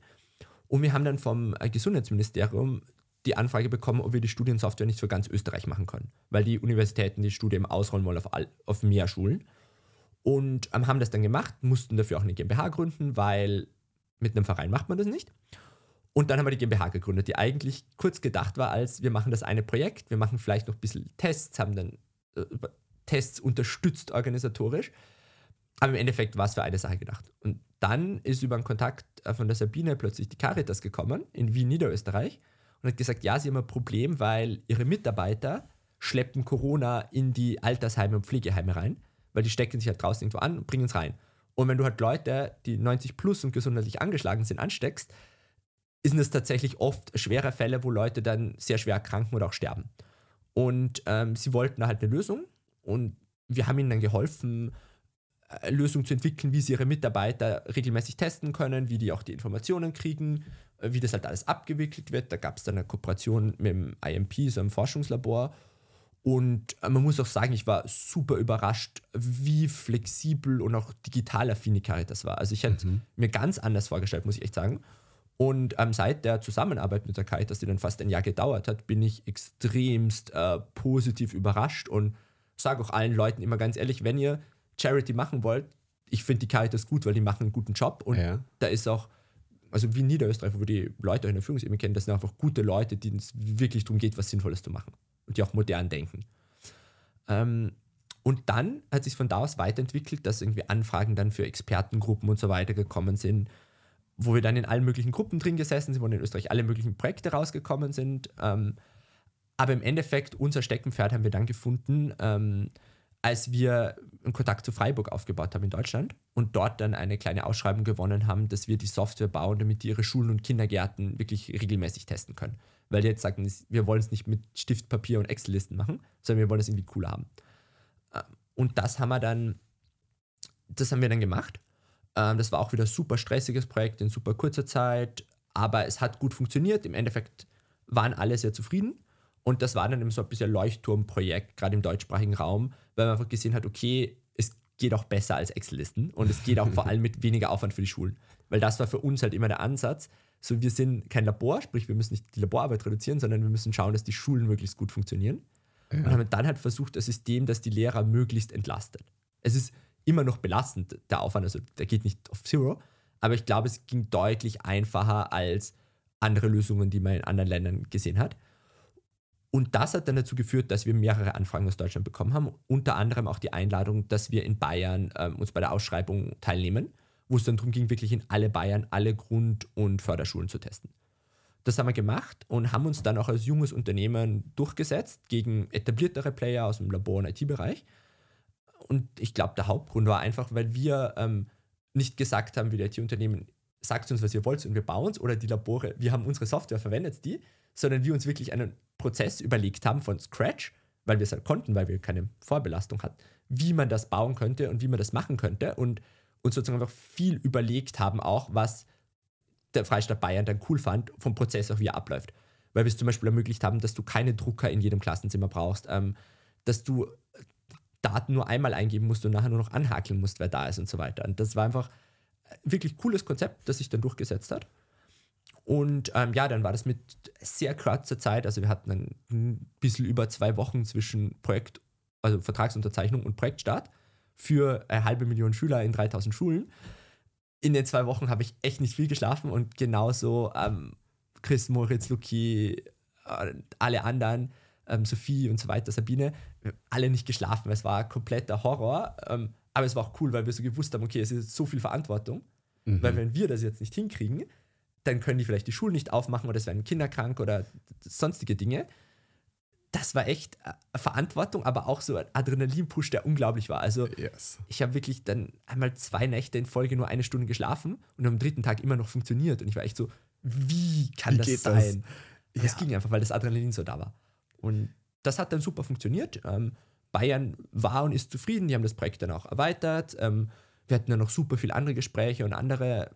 Und wir haben dann vom äh, Gesundheitsministerium die Anfrage bekommen, ob wir die Studiensoftware nicht für ganz Österreich machen können. Weil die Universitäten die Studie ausrollen wollen auf, all, auf mehr Schulen. Und ähm, haben das dann gemacht, mussten dafür auch eine GmbH gründen, weil mit einem Verein macht man das nicht. Und dann haben wir die GmbH gegründet, die eigentlich kurz gedacht war als, wir machen das eine Projekt, wir machen vielleicht noch ein bisschen Tests, haben dann äh, Tests unterstützt organisatorisch. Aber im Endeffekt war es für eine Sache gedacht. Und dann ist über einen Kontakt äh, von der Sabine plötzlich die Caritas gekommen in Wien, Niederösterreich und hat gesagt, ja, sie haben ein Problem, weil ihre Mitarbeiter schleppen Corona in die Altersheime und Pflegeheime rein, weil die stecken sich halt draußen irgendwo an und bringen es rein. Und wenn du halt Leute, die 90 plus und gesundheitlich angeschlagen sind, ansteckst, sind es tatsächlich oft schwere Fälle, wo Leute dann sehr schwer erkranken oder auch sterben. Und ähm, sie wollten halt eine Lösung und wir haben ihnen dann geholfen, eine Lösung zu entwickeln, wie sie ihre Mitarbeiter regelmäßig testen können, wie die auch die Informationen kriegen, äh, wie das halt alles abgewickelt wird. Da gab es dann eine Kooperation mit dem IMP, so einem Forschungslabor. Und äh, man muss auch sagen, ich war super überrascht, wie flexibel und auch digital affin die Caritas war. Also ich hätte mir ganz anders vorgestellt, muss ich echt sagen. Und ähm, seit der Zusammenarbeit mit der Caritas, die dann fast ein Jahr gedauert hat, bin ich extremst äh, positiv überrascht und sage auch allen Leuten immer ganz ehrlich, wenn ihr Charity machen wollt, ich finde die Caritas gut, weil die machen einen guten Job und Ja. da ist auch, also wie Niederösterreich, wo die Leute in der Führungsebene kennen, das sind einfach gute Leute, denen es wirklich darum geht, was Sinnvolles zu machen und die auch modern denken. Ähm, und dann hat sich von da aus weiterentwickelt, dass irgendwie Anfragen dann für Expertengruppen und so weiter gekommen sind, wo wir dann in allen möglichen Gruppen drin gesessen sind, wo in Österreich alle möglichen Projekte rausgekommen sind. Ähm, aber im Endeffekt, unser Steckenpferd haben wir dann gefunden, ähm, als wir einen Kontakt zu Freiburg aufgebaut haben in Deutschland und dort dann eine kleine Ausschreibung gewonnen haben, dass wir die Software bauen, damit die ihre Schulen und Kindergärten wirklich regelmäßig testen können. Weil die jetzt sagen, wir wollen es nicht mit Stift, Papier und Excel-Listen machen, sondern wir wollen es irgendwie cooler haben. Ähm, Und das haben wir dann, das haben wir dann gemacht. Ähm, Das war auch wieder ein super stressiges Projekt in super kurzer Zeit, aber es hat gut funktioniert. Im Endeffekt waren alle sehr zufrieden. Und das war dann eben so ein bisschen Leuchtturmprojekt, gerade im deutschsprachigen Raum, weil man einfach gesehen hat, okay, es geht auch besser als Excel-Listen und es geht auch vor allem mit weniger Aufwand für die Schulen. Weil das war für uns halt immer der Ansatz. So, wir sind kein Labor, sprich, wir müssen nicht die Laborarbeit reduzieren, sondern wir müssen schauen, dass die Schulen möglichst gut funktionieren. Und haben dann halt versucht, das System, das die Lehrer möglichst entlastet. Es ist immer noch belastend, der Aufwand, also der geht nicht auf Zero, aber ich glaube, es ging deutlich einfacher als andere Lösungen, die man in anderen Ländern gesehen hat. Und das hat dann dazu geführt, dass wir mehrere Anfragen aus Deutschland bekommen haben, unter anderem auch die Einladung, dass wir in Bayern ähm, uns bei der Ausschreibung teilnehmen, wo es dann darum ging, wirklich in alle Bayern alle Grund- und Förderschulen zu testen. Das haben wir gemacht und haben uns dann auch als junges Unternehmen durchgesetzt gegen etabliertere Player aus dem Labor- und IT-Bereich. Und ich glaube, der Hauptgrund war einfach, weil wir ähm, nicht gesagt haben, wie die IT-Unternehmen, sagt uns, was ihr wollt und wir bauen es, oder die Labore, wir haben unsere Software, verwendet die, sondern wir uns wirklich einen Prozess überlegt haben von Scratch, weil wir es halt konnten, weil wir keine Vorbelastung hatten, wie man das bauen könnte und wie man das machen könnte und uns sozusagen einfach viel überlegt haben auch, was der Freistaat Bayern dann cool fand, vom Prozess auch wie er abläuft. Weil wir es zum Beispiel ermöglicht haben, dass du keine Drucker in jedem Klassenzimmer brauchst, ähm, dass du Daten nur einmal eingeben musst und nachher nur noch anhakeln musst, wer da ist und so weiter. Und das war einfach ein wirklich cooles Konzept, das sich dann durchgesetzt hat. Und ähm, ja, dann war das mit sehr kurzer Zeit, also wir hatten dann ein bisschen über zwei Wochen zwischen Projekt, also Vertragsunterzeichnung und Projektstart für eine halbe Million Schüler in 3000 Schulen. In den zwei Wochen habe ich echt nicht viel geschlafen und genauso ähm, Chris, Moritz, Luki, äh, alle anderen, ähm, Sophie und so weiter, Sabine, alle nicht geschlafen, es war kompletter Horror. Ähm, aber es war auch cool, weil wir so gewusst haben, okay, es ist so viel Verantwortung, weil wenn wir das jetzt nicht hinkriegen, dann können die vielleicht die Schulen nicht aufmachen oder es werden Kinder krank oder sonstige Dinge. Das war echt äh, Verantwortung, aber auch so ein Adrenalin-Push, der unglaublich war. Also Yes. ich habe wirklich dann einmal zwei Nächte in Folge nur eine Stunde geschlafen und am dritten Tag immer noch funktioniert. Und ich war echt so, wie kann Wie das geht das? sein? Ja. Es ging einfach, weil das Adrenalin so da war. Und das hat dann super funktioniert. Ähm, Bayern war und ist zufrieden, die haben das Projekt dann auch erweitert. Ähm, wir hatten dann noch super viele andere Gespräche und andere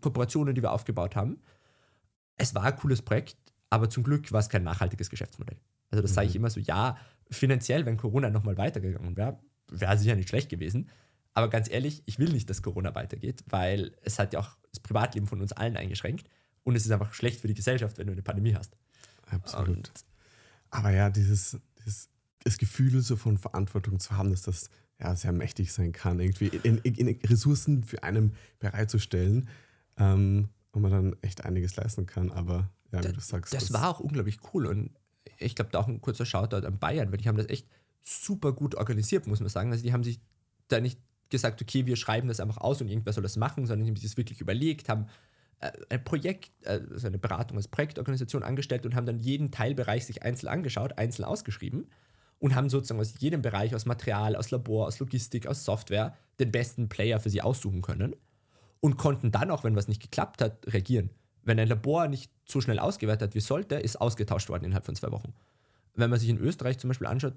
Kooperationen, die wir aufgebaut haben. Es war ein cooles Projekt, aber zum Glück war es kein nachhaltiges Geschäftsmodell. Also das mhm. sage ich immer so, ja, finanziell, wenn Corona nochmal weitergegangen wäre, wäre sicher nicht schlecht gewesen. Aber ganz ehrlich, ich will nicht, dass Corona weitergeht, weil es hat ja auch das Privatleben von uns allen eingeschränkt und es ist einfach schlecht für die Gesellschaft, wenn du eine Pandemie hast. Absolut. Und Aber ja, dieses, dieses das Gefühl so von Verantwortung zu haben, dass das ja sehr mächtig sein kann, irgendwie in, in, in Ressourcen für einen bereitzustellen, ähm, wo man dann echt einiges leisten kann. Aber ja, wie du sagst. Das, das war auch unglaublich cool und ich glaube, da auch ein kurzer Shoutout an Bayern, weil die haben das echt super gut organisiert, muss man sagen. Also die haben sich da nicht gesagt, okay, wir schreiben das einfach aus und irgendwer soll das machen, sondern die haben sich das wirklich überlegt, haben äh, ein Projekt, also eine Beratung als Projektorganisation angestellt und haben dann jeden Teilbereich sich einzeln angeschaut, einzeln ausgeschrieben und haben sozusagen aus jedem Bereich, aus Material, aus Labor, aus Logistik, aus Software, den besten Player für sie aussuchen können und konnten dann auch, wenn was nicht geklappt hat, reagieren. Wenn ein Labor nicht so schnell ausgewertet hat, wie sollte, ist ausgetauscht worden innerhalb von zwei Wochen. Wenn man sich in Österreich zum Beispiel anschaut,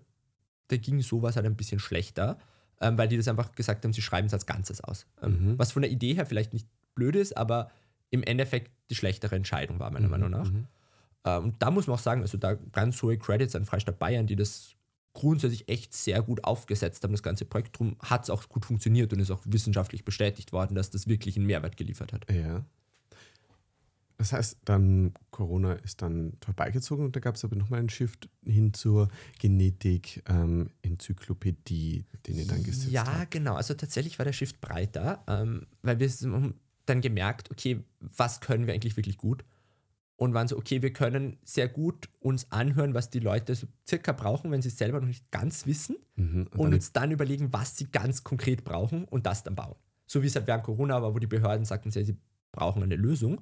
da ging sowas halt ein bisschen schlechter, ähm, weil die das einfach gesagt haben, sie schreiben es als Ganzes aus. Ähm, mhm. Was von der Idee her vielleicht nicht blöd ist, aber im Endeffekt die schlechtere Entscheidung war, meiner mhm. Meinung nach. Mhm. Ähm, und da muss man auch sagen, also da ganz hohe Credits an Freistaat Bayern, die das grundsätzlich echt sehr gut aufgesetzt haben, das ganze Projekt. Darum hat es auch gut funktioniert und ist auch wissenschaftlich bestätigt worden, dass das wirklich einen Mehrwert geliefert hat. Ja. Das heißt, dann Corona ist dann vorbeigezogen und da gab es aber nochmal einen Shift hin zur Genetik, ähm, Enzyklopädie, den ihr dann gesetzt ja, habt. Ja, genau. Also tatsächlich war der Shift breiter, ähm, weil wir haben dann gemerkt, okay, was können wir eigentlich wirklich gut? Und waren so, okay, wir können sehr gut uns anhören, was die Leute so circa brauchen, wenn sie es selber noch nicht ganz wissen mhm, und, und uns dann überlegen, was sie ganz konkret brauchen und das dann bauen. So wie es halt während Corona war, wo die Behörden sagten, sie, sie brauchen eine Lösung,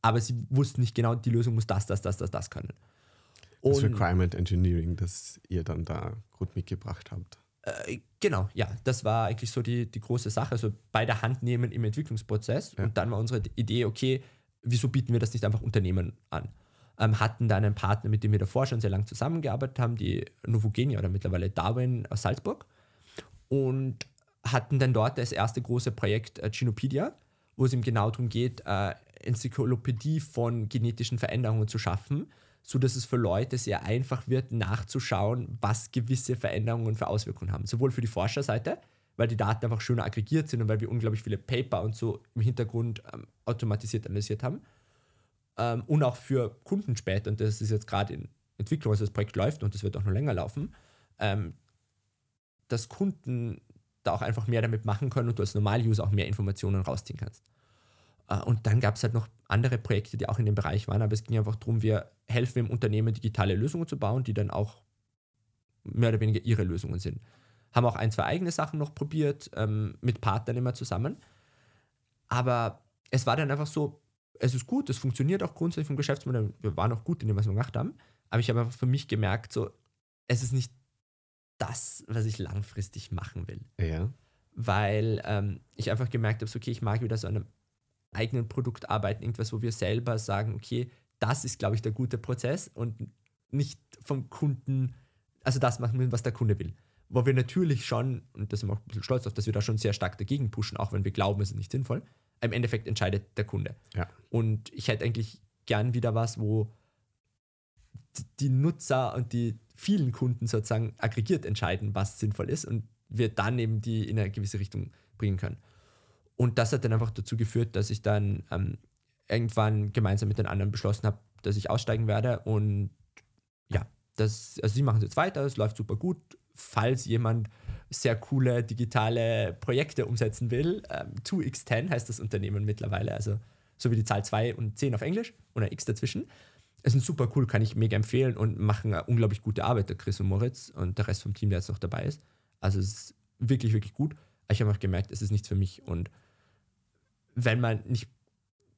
aber sie wussten nicht genau, die Lösung muss das, das, das, das, das können. Und, das Requirement Engineering, das ihr dann da gut mitgebracht habt. Äh, genau, ja, das war eigentlich so die, die große Sache, also bei der Hand nehmen im Entwicklungsprozess ja. und dann war unsere Idee, okay, wieso bieten wir das nicht einfach Unternehmen an? Ähm, hatten da einen Partner, mit dem wir davor schon sehr lange zusammengearbeitet haben, die Novogenia oder mittlerweile Darwin aus Salzburg. Und hatten dann dort das erste große Projekt äh, Genopedia, wo es ihm genau darum geht, äh, Enzyklopädie von genetischen Veränderungen zu schaffen, sodass es für Leute sehr einfach wird, nachzuschauen, was gewisse Veränderungen für Auswirkungen haben. Sowohl für die Forscherseite, weil die Daten einfach schöner aggregiert sind und weil wir unglaublich viele Paper und so im Hintergrund ähm, automatisiert analysiert haben. Ähm, und auch für Kunden später, und das ist jetzt gerade in Entwicklung, also das Projekt läuft und das wird auch noch länger laufen, ähm, dass Kunden da auch einfach mehr damit machen können und du als Normal-User auch mehr Informationen rausziehen kannst. Äh, und dann gab es halt noch andere Projekte, die auch in dem Bereich waren, aber es ging einfach darum, wir helfen im Unternehmen digitale Lösungen zu bauen, die dann auch mehr oder weniger ihre Lösungen sind haben auch ein, zwei eigene Sachen noch probiert, ähm, mit Partnern immer zusammen. Aber es war dann einfach so, es ist gut, es funktioniert auch grundsätzlich vom Geschäftsmodell. Wir waren auch gut in dem, was wir gemacht haben. Aber ich habe einfach für mich gemerkt, so, es ist nicht das, was ich langfristig machen will. Ja. Weil ähm, ich einfach gemerkt habe, so, okay, ich mag wieder so an einem eigenen Produkt arbeiten, irgendwas, wo wir selber sagen, okay, das ist, glaube ich, der gute Prozess und nicht vom Kunden, also das machen, was der Kunde will wo wir natürlich schon, und da sind wir auch ein bisschen stolz auf, dass wir da schon sehr stark dagegen pushen, auch wenn wir glauben, es ist nicht sinnvoll. Im Endeffekt entscheidet der Kunde. Ja. Und ich hätte eigentlich gern wieder was, wo die Nutzer und die vielen Kunden sozusagen aggregiert entscheiden, was sinnvoll ist und wir dann eben die in eine gewisse Richtung bringen können. Und das hat dann einfach dazu geführt, dass ich dann ähm, irgendwann gemeinsam mit den anderen beschlossen habe, dass ich aussteigen werde und ja, das, also sie machen es jetzt weiter, es läuft super gut, falls jemand sehr coole digitale Projekte umsetzen will. Ähm, 2x10 heißt das Unternehmen mittlerweile, also so wie die Zahl 2 und 10 auf Englisch und ein X dazwischen. Es sind super cool, kann ich mega empfehlen und machen eine unglaublich gute Arbeit, der Chris und Moritz und der Rest vom Team, der jetzt noch dabei ist. Also es ist wirklich, wirklich gut. Ich habe auch gemerkt, es ist nichts für mich und wenn man nicht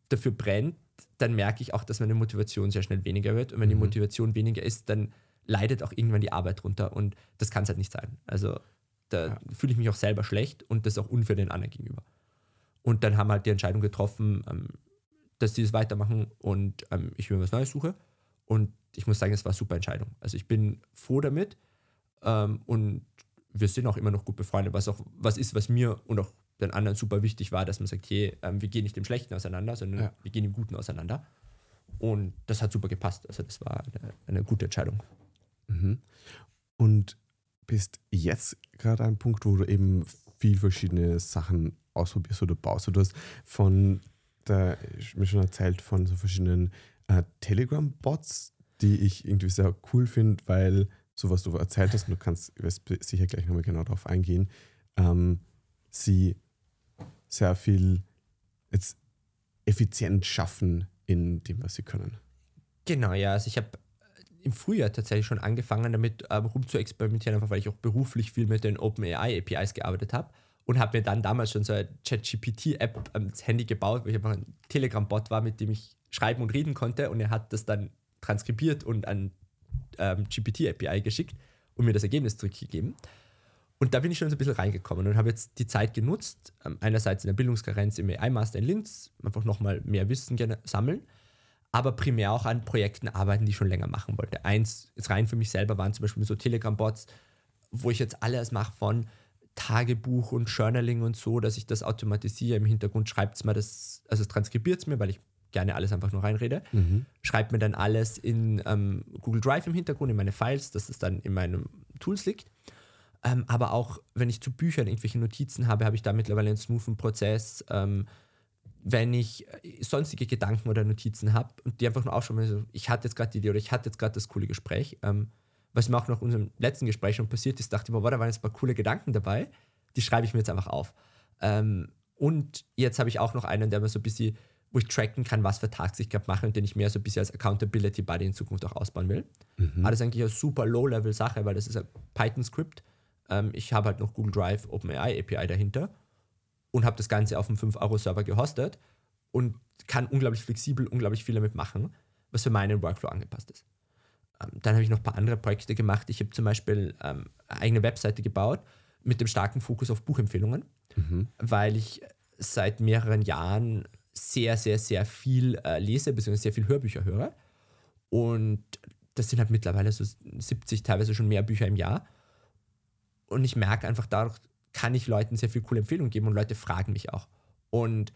dafür brennt, dann merke ich auch, dass meine Motivation sehr schnell weniger wird und wenn die mhm. Motivation weniger ist, dann leidet auch irgendwann die Arbeit drunter und das kann es halt nicht sein. Also da ja. fühle ich mich auch selber schlecht und das ist auch unfair den anderen gegenüber. Und dann haben wir halt die Entscheidung getroffen, ähm, dass sie es weitermachen und ähm, ich mir was Neues suche. Und ich muss sagen, es war eine super Entscheidung. Also ich bin froh damit ähm, und wir sind auch immer noch gut befreundet, was auch was ist, was mir und auch den anderen super wichtig war, dass man sagt, hey, ähm, wir gehen nicht im Schlechten auseinander, sondern ja. wir gehen im Guten auseinander. Und das hat super gepasst. Also das war eine, eine gute Entscheidung. Mhm. Und bist jetzt gerade an einem Punkt, wo du eben viel verschiedene Sachen ausprobierst oder baust. Du hast von ich mir schon erzählt, von so verschiedenen äh, Telegram-Bots, die ich irgendwie sehr cool finde, weil so was du erzählt hast, und du kannst sicher gleich nochmal genau darauf eingehen, ähm, sie sehr viel jetzt effizient schaffen in dem, was sie können. Genau, ja. Also ich habe im Frühjahr tatsächlich schon angefangen, damit ähm, rum zu experimentieren, einfach weil ich auch beruflich viel mit den OpenAI APIs gearbeitet habe und habe mir dann damals schon so eine ChatGPT-App ans Handy gebaut, wo ich einfach ein Telegram-Bot war, mit dem ich schreiben und reden konnte und er hat das dann transkribiert und an ähm, GPT-API geschickt und mir das Ergebnis zurückgegeben. Und da bin ich schon so ein bisschen reingekommen und habe jetzt die Zeit genutzt, ähm, einerseits in der Bildungskarenz im AI-Master in Linz, einfach nochmal mehr Wissen sammeln, aber primär auch an Projekten arbeiten, die ich schon länger machen wollte. Eins, jetzt rein für mich selber, waren zum Beispiel so Telegram-Bots, wo ich jetzt alles mache von Tagebuch und Journaling und so, dass ich das automatisiere. Im Hintergrund schreibt es mir das, also transkribiert es mir, weil ich gerne alles einfach nur reinrede. Mhm. Schreibt mir dann alles in ähm, Google Drive im Hintergrund, in meine Files, dass es dann in meinem Tools liegt. Ähm, aber auch, wenn ich zu Büchern irgendwelche Notizen habe, habe ich da mittlerweile einen smoothen Prozess. Ähm, wenn ich äh, sonstige Gedanken oder Notizen habe und die einfach nur aufschreiben, also ich hatte jetzt gerade die Idee oder ich hatte jetzt gerade das coole Gespräch, ähm, was mir auch nach unserem letzten Gespräch schon passiert ist, dachte ich mir, wow, da waren jetzt ein paar coole Gedanken dabei, die schreibe ich mir jetzt einfach auf. Ähm, und jetzt habe ich auch noch einen, der mir so ein bisschen, wo ich tracken kann, was für Tasks ich gerade mache und den ich mehr so ein bisschen als Accountability Buddy in Zukunft auch ausbauen will. Mhm. Aber das ist eigentlich eine super Low-Level-Sache, weil das ist ein Python-Skript. Ähm, ich habe halt noch Google Drive OpenAI API dahinter und habe das Ganze auf einem 5-Euro-Server gehostet und kann unglaublich flexibel, unglaublich viel damit machen, was für meinen Workflow angepasst ist. Ähm, dann habe ich noch ein paar andere Projekte gemacht. Ich habe zum Beispiel ähm, eine eigene Webseite gebaut mit dem starken Fokus auf Buchempfehlungen, mhm. weil ich seit mehreren Jahren sehr, sehr, sehr viel äh, lese, beziehungsweise sehr viel Hörbücher höre. Und das sind halt mittlerweile so 70, teilweise schon mehr Bücher im Jahr. Und ich merke einfach, dadurch kann ich Leuten sehr viel coole Empfehlungen geben und Leute fragen mich auch. Und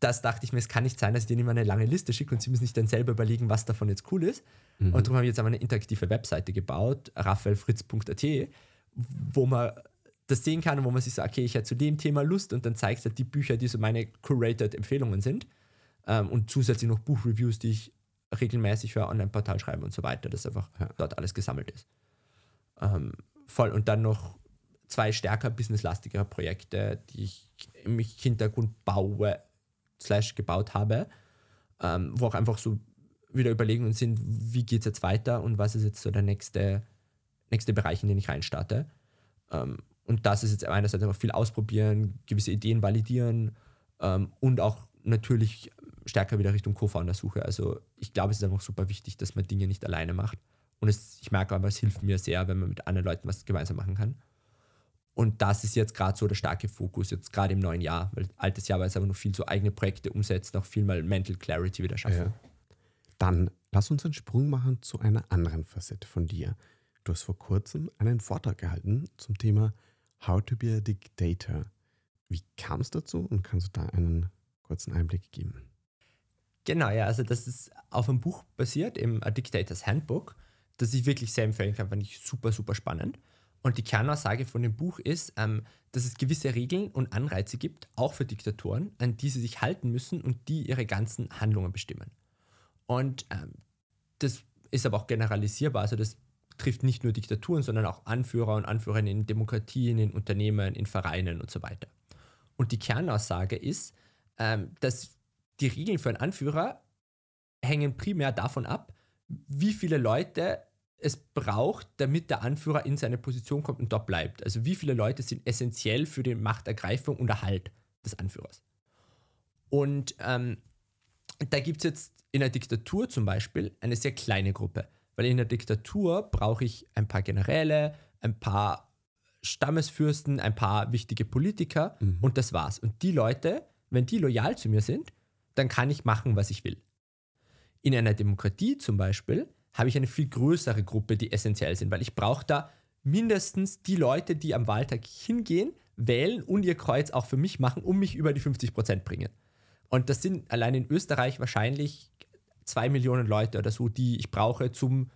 das dachte ich mir, es kann nicht sein, dass ich denen immer eine lange Liste schicke und sie müssen sich dann selber überlegen, was davon jetzt cool ist. Mhm. Und darum habe ich jetzt aber eine interaktive Webseite gebaut, raphaelfritz.at, wo man das sehen kann und wo man sich sagt, okay, ich hätte zu dem Thema Lust und dann zeigt es halt die Bücher, die so meine curated Empfehlungen sind ähm, und zusätzlich noch Buchreviews, die ich regelmäßig für ein Online-Portal schreibe und so weiter, dass einfach ja. dort alles gesammelt ist. Ähm, voll. Und dann noch zwei stärker businesslastigere Projekte, die ich im Hintergrund baue, slash gebaut habe, ähm, wo auch einfach so wieder Überlegungen sind, wie geht es jetzt weiter und was ist jetzt so der nächste, nächste Bereich, in den ich reinstarte. Ähm, und das ist jetzt einerseits einfach viel ausprobieren, gewisse Ideen validieren ähm, und auch natürlich stärker wieder Richtung Co-Founder-Suche. Also ich glaube, es ist einfach super wichtig, dass man Dinge nicht alleine macht. Und es, ich merke aber, es hilft mir sehr, wenn man mit anderen Leuten was gemeinsam machen kann. Und das ist jetzt gerade so der starke Fokus, jetzt gerade im neuen Jahr, weil altes Jahr war es aber noch viel so eigene Projekte umsetzen, auch viel mal Mental Clarity wieder schaffen. Ja. Dann lass uns einen Sprung machen zu einer anderen Facette von dir. Du hast vor kurzem einen Vortrag gehalten zum Thema How to be a Dictator. Wie kam es dazu und kannst du da einen kurzen Einblick geben? Genau, ja, also das ist auf einem Buch basiert, im A Dictators Handbook, das ich wirklich sehr empfehlen kann, fand ich super, super spannend. Und die Kernaussage von dem Buch ist, ähm, dass es gewisse Regeln und Anreize gibt, auch für Diktatoren, an die sie sich halten müssen und die ihre ganzen Handlungen bestimmen. Und ähm, das ist aber auch generalisierbar. Also das trifft nicht nur Diktaturen, sondern auch Anführer und Anführerinnen in Demokratien, in Unternehmen, in Vereinen und so weiter. Und die Kernaussage ist, ähm, dass die Regeln für einen Anführer hängen primär davon ab, wie viele Leute es braucht, damit der Anführer in seine Position kommt und dort bleibt. Also wie viele Leute sind essentiell für die Machtergreifung und Erhalt des Anführers. Und ähm, da gibt es jetzt in der Diktatur zum Beispiel eine sehr kleine Gruppe, weil in der Diktatur brauche ich ein paar Generäle, ein paar Stammesfürsten, ein paar wichtige Politiker mhm. und das war's. Und die Leute, wenn die loyal zu mir sind, dann kann ich machen, was ich will. In einer Demokratie zum Beispiel habe ich eine viel größere Gruppe, die essentiell sind, weil ich brauche da mindestens die Leute, die am Wahltag hingehen, wählen und ihr Kreuz auch für mich machen, um mich über die 50 Prozent bringen. Und das sind allein in Österreich wahrscheinlich zwei Millionen Leute oder so, die ich brauche, zum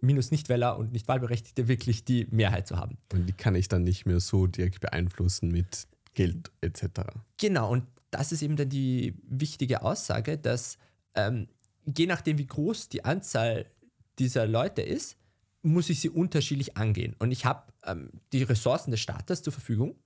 minus Nichtwähler und Nichtwahlberechtigte wirklich die Mehrheit zu haben. Und die kann ich dann nicht mehr so direkt beeinflussen mit Geld etc. Genau, und das ist eben dann die wichtige Aussage, dass ähm, je nachdem, wie groß die Anzahl dieser Leute ist, muss ich sie unterschiedlich angehen. Und ich habe ähm, die Ressourcen des Staates zur Verfügung.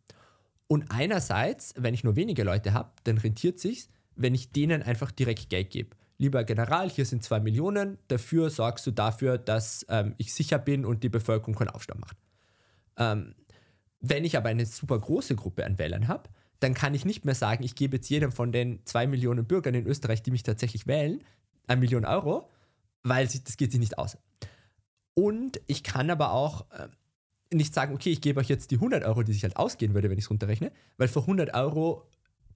Und einerseits, wenn ich nur wenige Leute habe, dann rentiert sich wenn ich denen einfach direkt Geld gebe. Lieber General, hier sind zwei Millionen, dafür sorgst du dafür, dass ähm, ich sicher bin und die Bevölkerung keinen Aufstand macht. Ähm, wenn ich aber eine super große Gruppe an Wählern habe, dann kann ich nicht mehr sagen, ich gebe jetzt jedem von den zwei Millionen Bürgern in Österreich, die mich tatsächlich wählen, eine Million Euro, weil das geht sich nicht aus. Und ich kann aber auch äh, nicht sagen, okay, ich gebe euch jetzt die 100 Euro, die sich halt ausgehen würde, wenn ich es runterrechne, weil für 100 Euro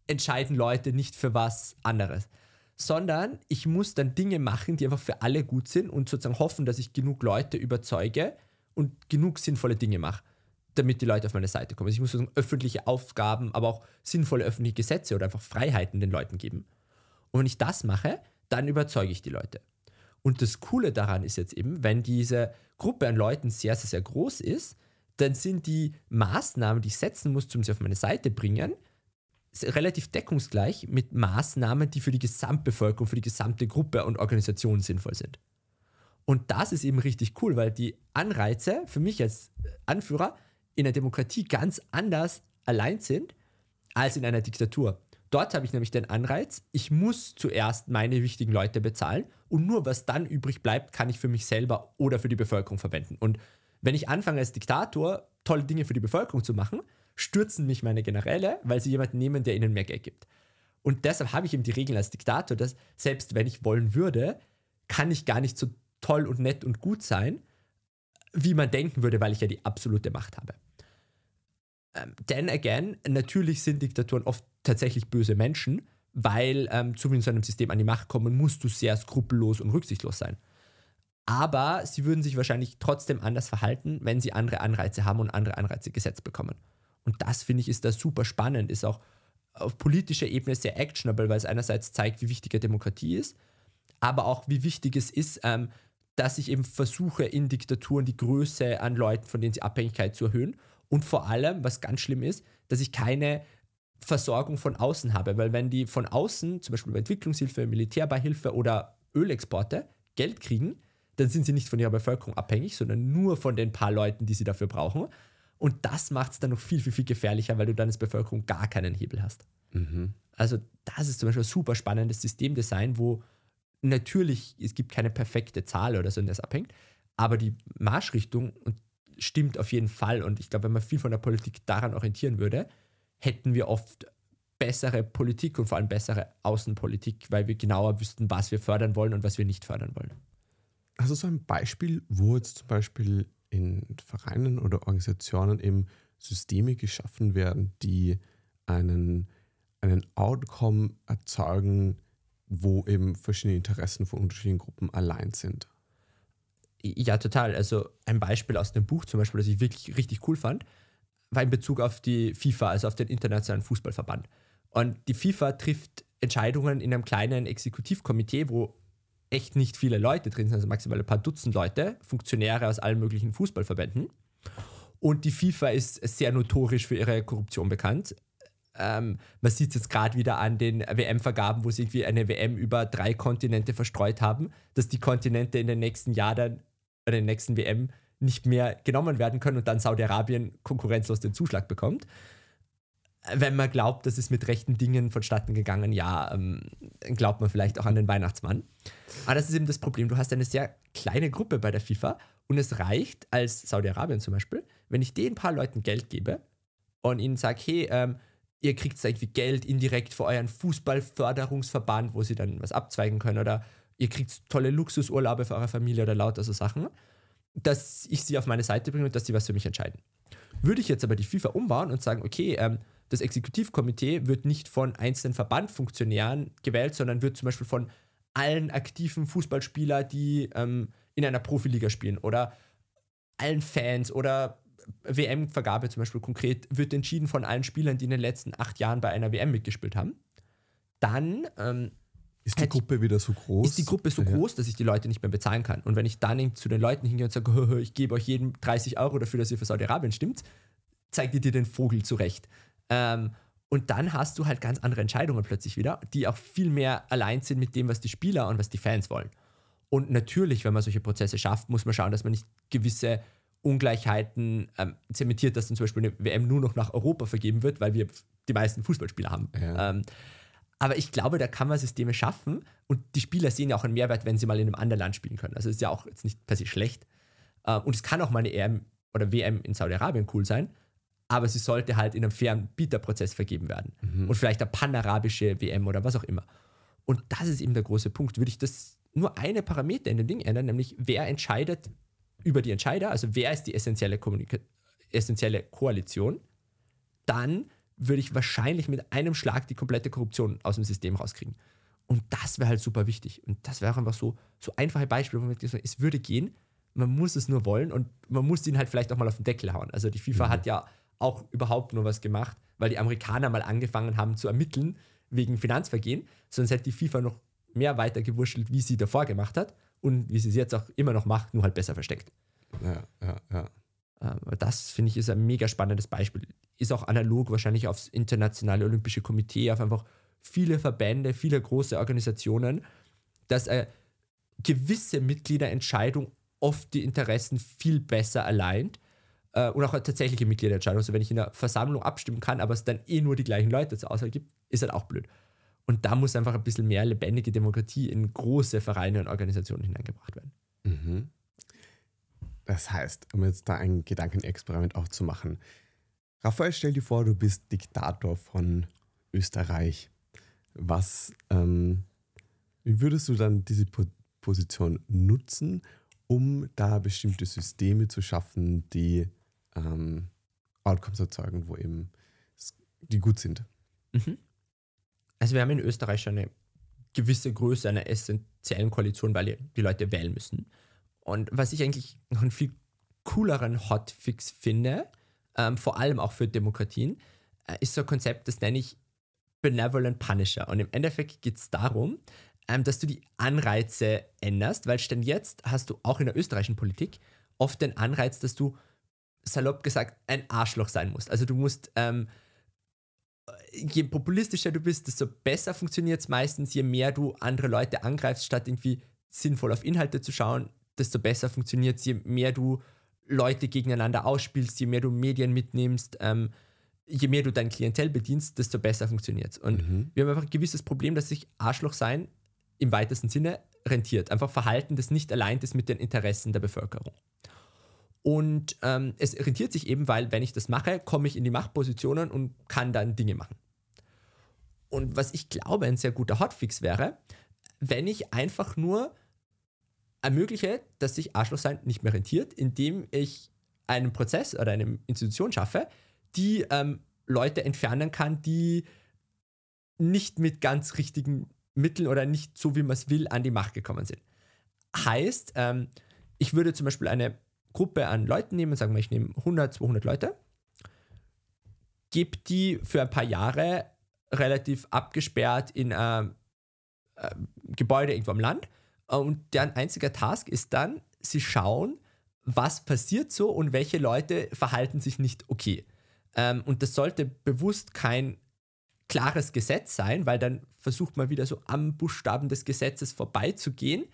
entscheiden Leute nicht für was anderes. Sondern ich muss dann Dinge machen, die einfach für alle gut sind und sozusagen hoffen, dass ich genug Leute überzeuge und genug sinnvolle Dinge mache, damit die Leute auf meine Seite kommen. Also ich muss sozusagen öffentliche Aufgaben, aber auch sinnvolle öffentliche Gesetze oder einfach Freiheiten den Leuten geben. Und wenn ich das mache, dann überzeuge ich die Leute. Und das Coole daran ist jetzt eben, wenn diese Gruppe an Leuten sehr, sehr, sehr groß ist, dann sind die Maßnahmen, die ich setzen muss, um sie auf meine Seite bringen, relativ deckungsgleich mit Maßnahmen, die für die Gesamtbevölkerung, für die gesamte Gruppe und Organisation sinnvoll sind. Und das ist eben richtig cool, weil die Anreize für mich als Anführer in einer Demokratie ganz anders allein sind als in einer Diktatur. Dort habe ich nämlich den Anreiz, ich muss zuerst meine wichtigen Leute bezahlen und nur was dann übrig bleibt, kann ich für mich selber oder für die Bevölkerung verwenden. Und wenn ich anfange als Diktator tolle Dinge für die Bevölkerung zu machen, stürzen mich meine Generäle, weil sie jemanden nehmen, der ihnen mehr Geld gibt. Und deshalb habe ich eben die Regel als Diktator, dass selbst wenn ich wollen würde, kann ich gar nicht so toll und nett und gut sein, wie man denken würde, weil ich ja die absolute Macht habe. Ähm, then again, natürlich sind Diktaturen oft tatsächlich böse Menschen, weil ähm, zum in so einem System an die Macht kommen, musst du sehr skrupellos und rücksichtslos sein. Aber sie würden sich wahrscheinlich trotzdem anders verhalten, wenn sie andere Anreize haben und andere Anreize gesetzt bekommen. Und das finde ich ist da super spannend, ist auch auf politischer Ebene sehr actionable, weil es einerseits zeigt, wie wichtig Demokratie ist, aber auch wie wichtig es ist, ähm, dass ich eben versuche, in Diktaturen die Größe an Leuten, von denen sie Abhängigkeit zu erhöhen und vor allem, was ganz schlimm ist, dass ich keine Versorgung von außen habe. Weil wenn die von außen, zum Beispiel über Entwicklungshilfe, Militärbeihilfe oder Ölexporte, Geld kriegen, dann sind sie nicht von ihrer Bevölkerung abhängig, sondern nur von den paar Leuten, die sie dafür brauchen. Und das macht es dann noch viel, viel, viel gefährlicher, weil du dann als Bevölkerung gar keinen Hebel hast. Mhm. Also das ist zum Beispiel ein super spannendes Systemdesign, wo natürlich, es gibt keine perfekte Zahl oder so, in der es abhängt, aber die Marschrichtung stimmt auf jeden Fall. Und ich glaube, wenn man viel von der Politik daran orientieren würde, hätten wir oft bessere Politik und vor allem bessere Außenpolitik, weil wir genauer wüssten, was wir fördern wollen und was wir nicht fördern wollen. Also so ein Beispiel, wo jetzt zum Beispiel in Vereinen oder Organisationen eben Systeme geschaffen werden, die einen, einen Outcome erzeugen, wo eben verschiedene Interessen von unterschiedlichen Gruppen allein sind. Ja, total. Also ein Beispiel aus dem Buch zum Beispiel, das ich wirklich richtig cool fand, war in Bezug auf die FIFA, also auf den Internationalen Fußballverband. Und die FIFA trifft Entscheidungen in einem kleinen Exekutivkomitee, wo echt nicht viele Leute drin sind, also maximal ein paar Dutzend Leute, Funktionäre aus allen möglichen Fußballverbänden. Und die FIFA ist sehr notorisch für ihre Korruption bekannt. Ähm, man sieht es jetzt gerade wieder an den WM-Vergaben, wo sie irgendwie eine WM über drei Kontinente verstreut haben, dass die Kontinente in den nächsten Jahren dann, in den nächsten WM nicht mehr genommen werden können und dann Saudi-Arabien konkurrenzlos den Zuschlag bekommt wenn man glaubt, das ist mit rechten Dingen vonstatten gegangen, ja, ähm, glaubt man vielleicht auch an den Weihnachtsmann. Aber das ist eben das Problem. Du hast eine sehr kleine Gruppe bei der FIFA und es reicht als Saudi-Arabien zum Beispiel, wenn ich den paar Leuten Geld gebe und ihnen sage, hey, ähm, ihr kriegt irgendwie Geld indirekt für euren Fußballförderungsverband, wo sie dann was abzweigen können oder ihr kriegt tolle Luxusurlaube für eure Familie oder lauter so Sachen, dass ich sie auf meine Seite bringe und dass sie was für mich entscheiden. Würde ich jetzt aber die FIFA umbauen und sagen, okay, ähm, das Exekutivkomitee wird nicht von einzelnen Verbandfunktionären gewählt, sondern wird zum Beispiel von allen aktiven Fußballspieler, die ähm, in einer Profiliga spielen oder allen Fans oder WM-Vergabe zum Beispiel konkret wird entschieden von allen Spielern, die in den letzten acht Jahren bei einer WM mitgespielt haben. Dann ähm, ist die Gruppe wieder so groß? Ist die Gruppe so ja. groß, dass ich die Leute nicht mehr bezahlen kann. Und wenn ich dann zu den Leuten hingehe und sage, ich gebe euch jedem 30 Euro dafür, dass ihr für Saudi-Arabien stimmt, zeigt ihr dir den Vogel zurecht. Ähm, und dann hast du halt ganz andere Entscheidungen plötzlich wieder, die auch viel mehr allein sind mit dem, was die Spieler und was die Fans wollen. Und natürlich, wenn man solche Prozesse schafft, muss man schauen, dass man nicht gewisse Ungleichheiten ähm, zementiert, dass dann zum Beispiel eine WM nur noch nach Europa vergeben wird, weil wir die meisten Fußballspieler haben. Ja. Ähm, aber ich glaube, da kann man Systeme schaffen und die Spieler sehen ja auch einen Mehrwert, wenn sie mal in einem anderen Land spielen können. Also ist ja auch jetzt nicht per se schlecht. Ähm, und es kann auch mal eine EM oder WM in Saudi-Arabien cool sein, aber sie sollte halt in einem fairen Bieterprozess vergeben werden. Mhm. Und vielleicht eine panarabische WM oder was auch immer. Und das ist eben der große Punkt. Würde ich das nur eine Parameter in dem Ding ändern, nämlich wer entscheidet über die Entscheider, also wer ist die essentielle, Kommunika essentielle Koalition, dann würde ich wahrscheinlich mit einem Schlag die komplette Korruption aus dem System rauskriegen. Und das wäre halt super wichtig. Und das wäre einfach so, so einfache Beispiele, wo man sagt, es würde gehen, man muss es nur wollen und man muss ihn halt vielleicht auch mal auf den Deckel hauen. Also die FIFA mhm. hat ja auch überhaupt nur was gemacht, weil die Amerikaner mal angefangen haben zu ermitteln wegen Finanzvergehen. Sonst hätte die FIFA noch mehr weiter gewurschtelt, wie sie davor gemacht hat und wie sie es jetzt auch immer noch macht, nur halt besser versteckt. Ja, ja, ja. Ähm, das finde ich ist ein mega spannendes Beispiel. Ist auch analog wahrscheinlich aufs Internationale Olympische Komitee, auf einfach viele Verbände, viele große Organisationen, dass eine gewisse Mitgliederentscheidung oft die Interessen viel besser alleint äh, und auch eine tatsächliche Mitgliederentscheidung. Also wenn ich in einer Versammlung abstimmen kann, aber es dann eh nur die gleichen Leute zur Auswahl gibt, ist halt auch blöd. Und da muss einfach ein bisschen mehr lebendige Demokratie in große Vereine und Organisationen hineingebracht werden. Mhm. Das heißt, um jetzt da ein Gedankenexperiment auch zu machen. Raphael, stell dir vor, du bist Diktator von Österreich. Was, ähm, wie würdest du dann diese po Position nutzen, um da bestimmte Systeme zu schaffen, die ähm, Outcomes erzeugen, wo eben die gut sind? Mhm. Also wir haben in Österreich schon eine gewisse Größe einer essentiellen Koalition, weil die Leute wählen müssen. Und was ich eigentlich noch einen viel cooleren Hotfix finde, ähm, vor allem auch für Demokratien, äh, ist so ein Konzept, das nenne ich Benevolent Punisher. Und im Endeffekt geht es darum, ähm, dass du die Anreize änderst, weil stand jetzt hast du auch in der österreichischen Politik oft den Anreiz, dass du salopp gesagt ein Arschloch sein musst. Also du musst, ähm, je populistischer du bist, desto besser funktioniert es meistens, je mehr du andere Leute angreifst, statt irgendwie sinnvoll auf Inhalte zu schauen, desto besser funktioniert es, je mehr du Leute gegeneinander ausspielst, je mehr du Medien mitnimmst, ähm, je mehr du dein Klientel bedienst, desto besser funktioniert es. Und mhm. wir haben einfach ein gewisses Problem, dass sich Arschloch sein im weitesten Sinne rentiert. Einfach Verhalten, das nicht allein ist mit den Interessen der Bevölkerung. Und ähm, es rentiert sich eben, weil wenn ich das mache, komme ich in die Machtpositionen und kann dann Dinge machen. Und was ich glaube, ein sehr guter Hotfix wäre, wenn ich einfach nur ermögliche, dass sich Arschlochsein nicht mehr rentiert, indem ich einen Prozess oder eine Institution schaffe, die ähm, Leute entfernen kann, die nicht mit ganz richtigen Mitteln oder nicht so, wie man es will, an die Macht gekommen sind. Heißt, ähm, ich würde zum Beispiel eine Gruppe an Leuten nehmen, sagen wir, ich nehme 100, 200 Leute, gebe die für ein paar Jahre relativ abgesperrt in ein äh, Gebäude irgendwo am Land und deren einziger Task ist dann, sie schauen, was passiert so und welche Leute verhalten sich nicht okay. Ähm, und das sollte bewusst kein klares Gesetz sein, weil dann versucht man wieder so am Buchstaben des Gesetzes vorbeizugehen,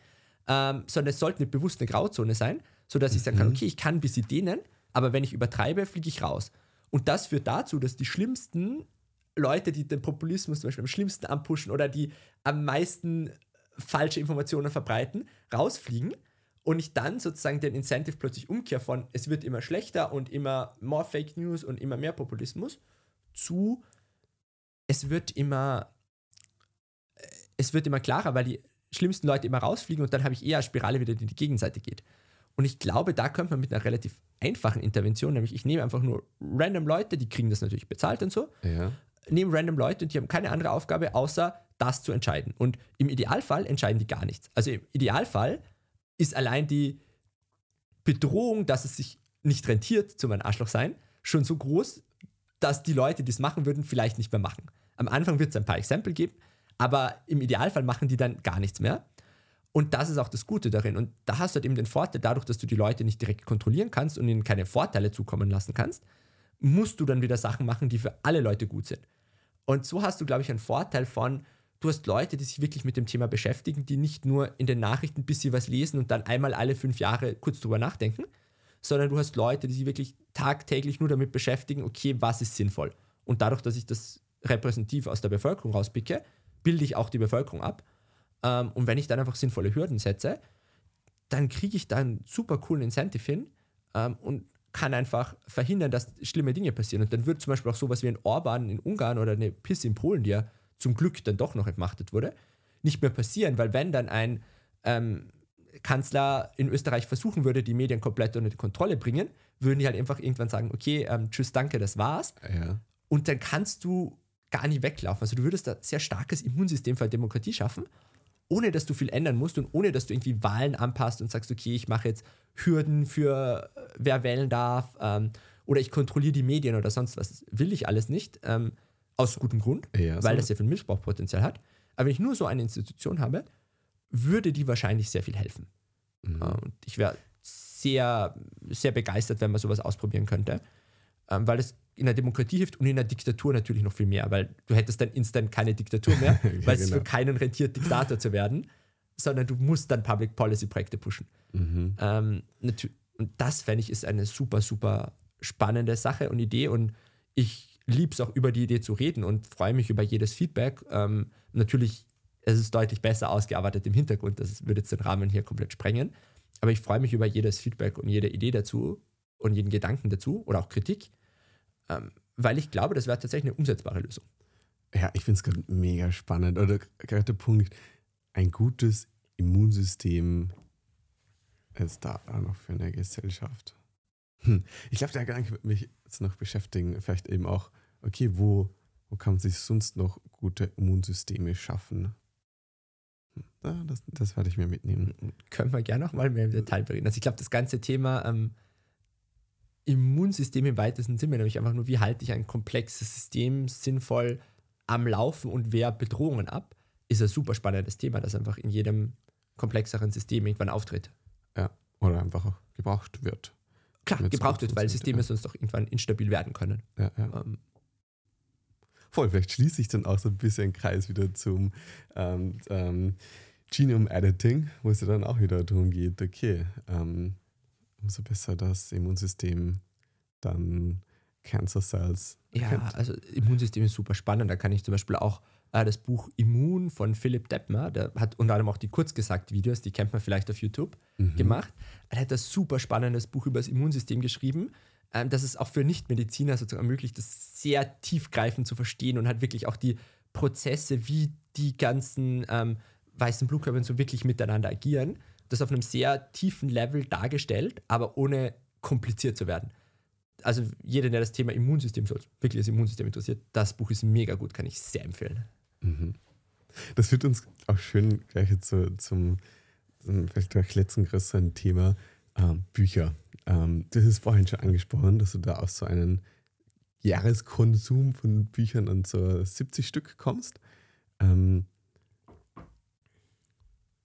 ähm, sondern es sollte eine bewusste Grauzone sein, sodass mhm. ich sagen kann, mhm. okay, ich kann bis sie denen, aber wenn ich übertreibe, fliege ich raus. Und das führt dazu, dass die schlimmsten Leute, die den Populismus zum Beispiel am schlimmsten anpushen oder die am meisten falsche Informationen verbreiten, rausfliegen und ich dann sozusagen den Incentive plötzlich umkehre von es wird immer schlechter und immer more Fake News und immer mehr Populismus zu es wird immer es wird immer klarer, weil die schlimmsten Leute immer rausfliegen und dann habe ich eher eine Spirale wieder, die in die Gegenseite geht. Und ich glaube, da könnte man mit einer relativ einfachen Intervention, nämlich ich nehme einfach nur random Leute, die kriegen das natürlich bezahlt und so, ja. nehme random Leute und die haben keine andere Aufgabe, außer das zu entscheiden. Und im Idealfall entscheiden die gar nichts. Also im Idealfall ist allein die Bedrohung, dass es sich nicht rentiert, zu meinem Arschloch sein, schon so groß, dass die Leute, die es machen würden, vielleicht nicht mehr machen. Am Anfang wird es ein paar Exempel geben, aber im Idealfall machen die dann gar nichts mehr. Und das ist auch das Gute darin. Und da hast du halt eben den Vorteil, dadurch, dass du die Leute nicht direkt kontrollieren kannst und ihnen keine Vorteile zukommen lassen kannst, musst du dann wieder Sachen machen, die für alle Leute gut sind. Und so hast du, glaube ich, einen Vorteil von, du hast Leute, die sich wirklich mit dem Thema beschäftigen, die nicht nur in den Nachrichten ein bisschen was lesen und dann einmal alle fünf Jahre kurz drüber nachdenken, sondern du hast Leute, die sich wirklich tagtäglich nur damit beschäftigen, okay, was ist sinnvoll. Und dadurch, dass ich das repräsentativ aus der Bevölkerung rauspicke, bilde ich auch die Bevölkerung ab. Ähm, und wenn ich dann einfach sinnvolle Hürden setze, dann kriege ich da einen super coolen Incentive hin ähm, und kann einfach verhindern, dass schlimme Dinge passieren. Und dann wird zum Beispiel auch sowas wie ein Orban in Ungarn oder eine PIS in Polen, die ja zum Glück dann doch noch entmachtet wurde, nicht mehr passieren, weil wenn dann ein ähm, Kanzler in Österreich versuchen würde, die Medien komplett unter die Kontrolle bringen, würden die halt einfach irgendwann sagen, okay, ähm, tschüss, danke, das war's. Ja. Und dann kannst du gar nicht weglaufen. Also du würdest da sehr starkes Immunsystem für Demokratie schaffen, ohne dass du viel ändern musst und ohne dass du irgendwie Wahlen anpasst und sagst, okay, ich mache jetzt Hürden für äh, wer wählen darf ähm, oder ich kontrolliere die Medien oder sonst was. Will ich alles nicht. Ähm, aus gutem Grund, Ja, weil so. das ja viel Missbrauchpotenzial hat. Aber wenn ich nur so eine Institution habe, würde die wahrscheinlich sehr viel helfen. Mhm. Äh, Und ich wäre sehr, sehr begeistert, wenn man sowas ausprobieren könnte, ähm, weil es in der Demokratie hilft und in der Diktatur natürlich noch viel mehr, weil du hättest dann instant keine Diktatur mehr, Ja, weil es genau. für keinen rentiert, Diktator zu werden, sondern du musst dann Public Policy Projekte pushen. Mhm. Ähm, und das, fände ich, ist eine super, super spannende Sache und Idee und ich liebe es auch über die Idee zu reden und freue mich über jedes Feedback. Ähm, natürlich, es ist deutlich besser ausgearbeitet im Hintergrund, das würde jetzt den Rahmen hier komplett sprengen, aber ich freue mich über jedes Feedback und jede Idee dazu und jeden Gedanken dazu oder auch Kritik, ähm, weil ich glaube, das wäre tatsächlich eine umsetzbare Lösung. Ja, ich finde es gerade mega spannend. Oder gerade der Punkt, ein gutes Immunsystem ist da auch noch für eine Gesellschaft. Hm. Ich glaube, der Gedanke wird mich jetzt noch beschäftigen. Vielleicht eben auch, okay, wo, wo kann man sich sonst noch gute Immunsysteme schaffen? Hm. Ja, das, das werde ich mir mitnehmen. können wir gerne noch mal mehr im Detail bereden. Also ich glaube, das ganze Thema ähm, Immunsystem im weitesten Sinne, nämlich einfach nur, wie halte ich ein komplexes System sinnvoll am Laufen und wer Bedrohungen ab, ist ein super spannendes Thema, das einfach in jedem komplexeren System irgendwann auftritt. Oder einfach auch gebraucht wird. Klar, es gebraucht wird, weil Systeme ja. sonst auch irgendwann instabil werden können. Ja, ja. Ähm, Voll, vielleicht schließe ich dann auch so ein bisschen Kreis wieder zum ähm, ähm, Genome Editing, wo es ja dann auch wieder darum geht, okay, ähm, umso besser das Immunsystem dann Cancer Cells Ja, erkennt. also Immunsystem ist super spannend. Da kann ich zum Beispiel auch das Buch Immun von Philipp Deppmer, der hat unter anderem auch die Kurzgesagt-Videos, die kennt man vielleicht auf YouTube, Mhm. gemacht. Er hat das super spannendes Buch über das Immunsystem geschrieben, ähm, das es auch für Nichtmediziner sozusagen ermöglicht, das sehr tiefgreifend zu verstehen und hat wirklich auch die Prozesse, wie die ganzen ähm, weißen Blutkörper so wirklich miteinander agieren, das auf einem sehr tiefen Level dargestellt, aber ohne kompliziert zu werden also jeder, der das Thema Immunsystem, so wirklich das Immunsystem interessiert, das Buch ist mega gut, kann ich sehr empfehlen. Mhm. Das führt uns auch schön gleich so zum, zum vielleicht letzten größeren Thema, ähm, Bücher. Ähm, das ist vorhin schon angesprochen, dass du da auf so einen Jahreskonsum von Büchern an so 70 Stück kommst. Ähm,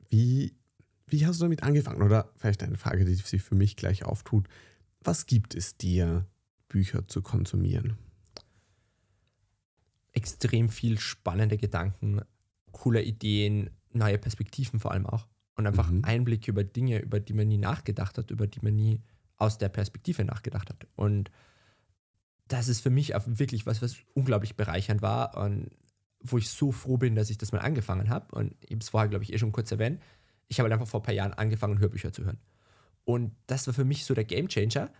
wie, wie hast du damit angefangen? Oder vielleicht eine Frage, die sich für mich gleich auftut. Was gibt es dir, Bücher zu konsumieren? Extrem viel spannende Gedanken, coole Ideen, neue Perspektiven vor allem auch. Und einfach Mhm. Einblicke über Dinge, über die man nie nachgedacht hat, über die man nie aus der Perspektive nachgedacht hat. Und das ist für mich auch wirklich was, was unglaublich bereichernd war und wo ich so froh bin, dass ich das mal angefangen habe. Und ich habe es vorher, glaube ich, eh schon kurz erwähnt. Ich habe halt einfach vor ein paar Jahren angefangen, Hörbücher zu hören. Und das war für mich so der Gamechanger,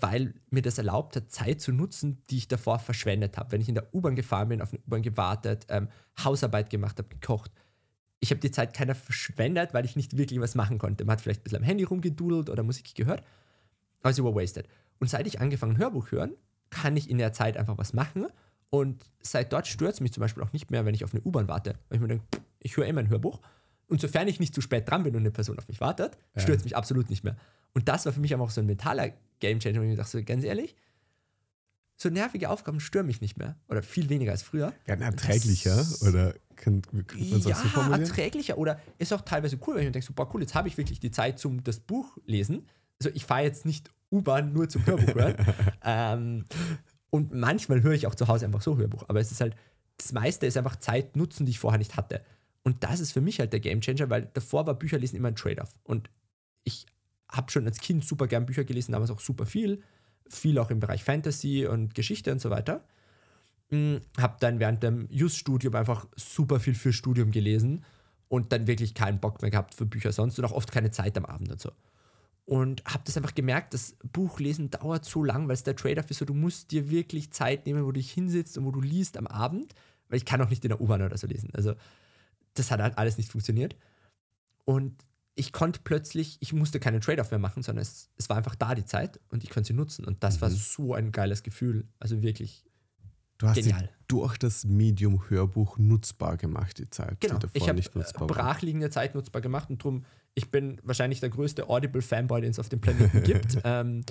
weil mir das erlaubt hat, Zeit zu nutzen, die ich davor verschwendet habe. Wenn ich in der U-Bahn gefahren bin, auf eine U-Bahn gewartet, ähm, Hausarbeit gemacht habe, gekocht. Ich habe die Zeit keiner verschwendet, weil ich nicht wirklich was machen konnte. Man hat vielleicht ein bisschen am Handy rumgedudelt oder Musik gehört, aber sie war wasted. Und seit ich angefangen Hörbuch hören, kann ich in der Zeit einfach was machen Und seit dort stört es mich zum Beispiel auch nicht mehr, wenn ich auf eine U-Bahn warte. Weil ich mir denke, ich höre immer ein Hörbuch. Und sofern ich nicht zu spät dran bin und eine Person auf mich wartet, Ja. stört es mich absolut nicht mehr. Und das war für mich aber auch so ein mentaler Gamechanger, wo ich mir dachte, so, ganz ehrlich, so nervige Aufgaben stören mich nicht mehr. Oder viel weniger als früher. Ja, erträglicher Das- oder kann, könnte man ja, so formulieren? erträglicher oder ist auch teilweise cool, wenn ich mir denke, so, boah, cool, jetzt habe ich wirklich die Zeit zum das Buch lesen. Also ich fahre jetzt nicht U-Bahn nur zum Hörbuch hören. ähm, und manchmal höre ich auch zu Hause einfach so Hörbuch. Aber es ist halt, das meiste ist einfach Zeit nutzen, die ich vorher nicht hatte. Und das ist für mich halt der Gamechanger, weil davor war Bücherlesen immer ein Trade-off. Und ich habe schon als Kind super gern Bücher gelesen, damals auch super viel. Viel auch im Bereich Fantasy und Geschichte und so weiter. Habe dann während dem Just-Studium einfach super viel für Studium gelesen und dann wirklich keinen Bock mehr gehabt für Bücher sonst und auch oft keine Zeit am Abend und so. Und habe das einfach gemerkt, das Buchlesen dauert so lang, weil es der Trade-off ist, so du musst dir wirklich Zeit nehmen, wo du dich hinsitzt und wo du liest am Abend, weil ich kann auch nicht in der U-Bahn oder so lesen. Also das hat halt alles nicht funktioniert. Und ich konnte plötzlich, ich musste keinen Trade-off mehr machen, sondern es, es war einfach da die Zeit und ich konnte sie nutzen. Und das war Mhm. so ein geiles Gefühl. Also wirklich Du hast genial. dich durch das Medium Hörbuch nutzbar gemacht, die Zeit, Genau, die davor ich habe nicht nutzbar war. brachliegende Zeit nutzbar gemacht und drum, ich bin wahrscheinlich der größte Audible-Fanboy, den es auf dem Planeten gibt. Ähm,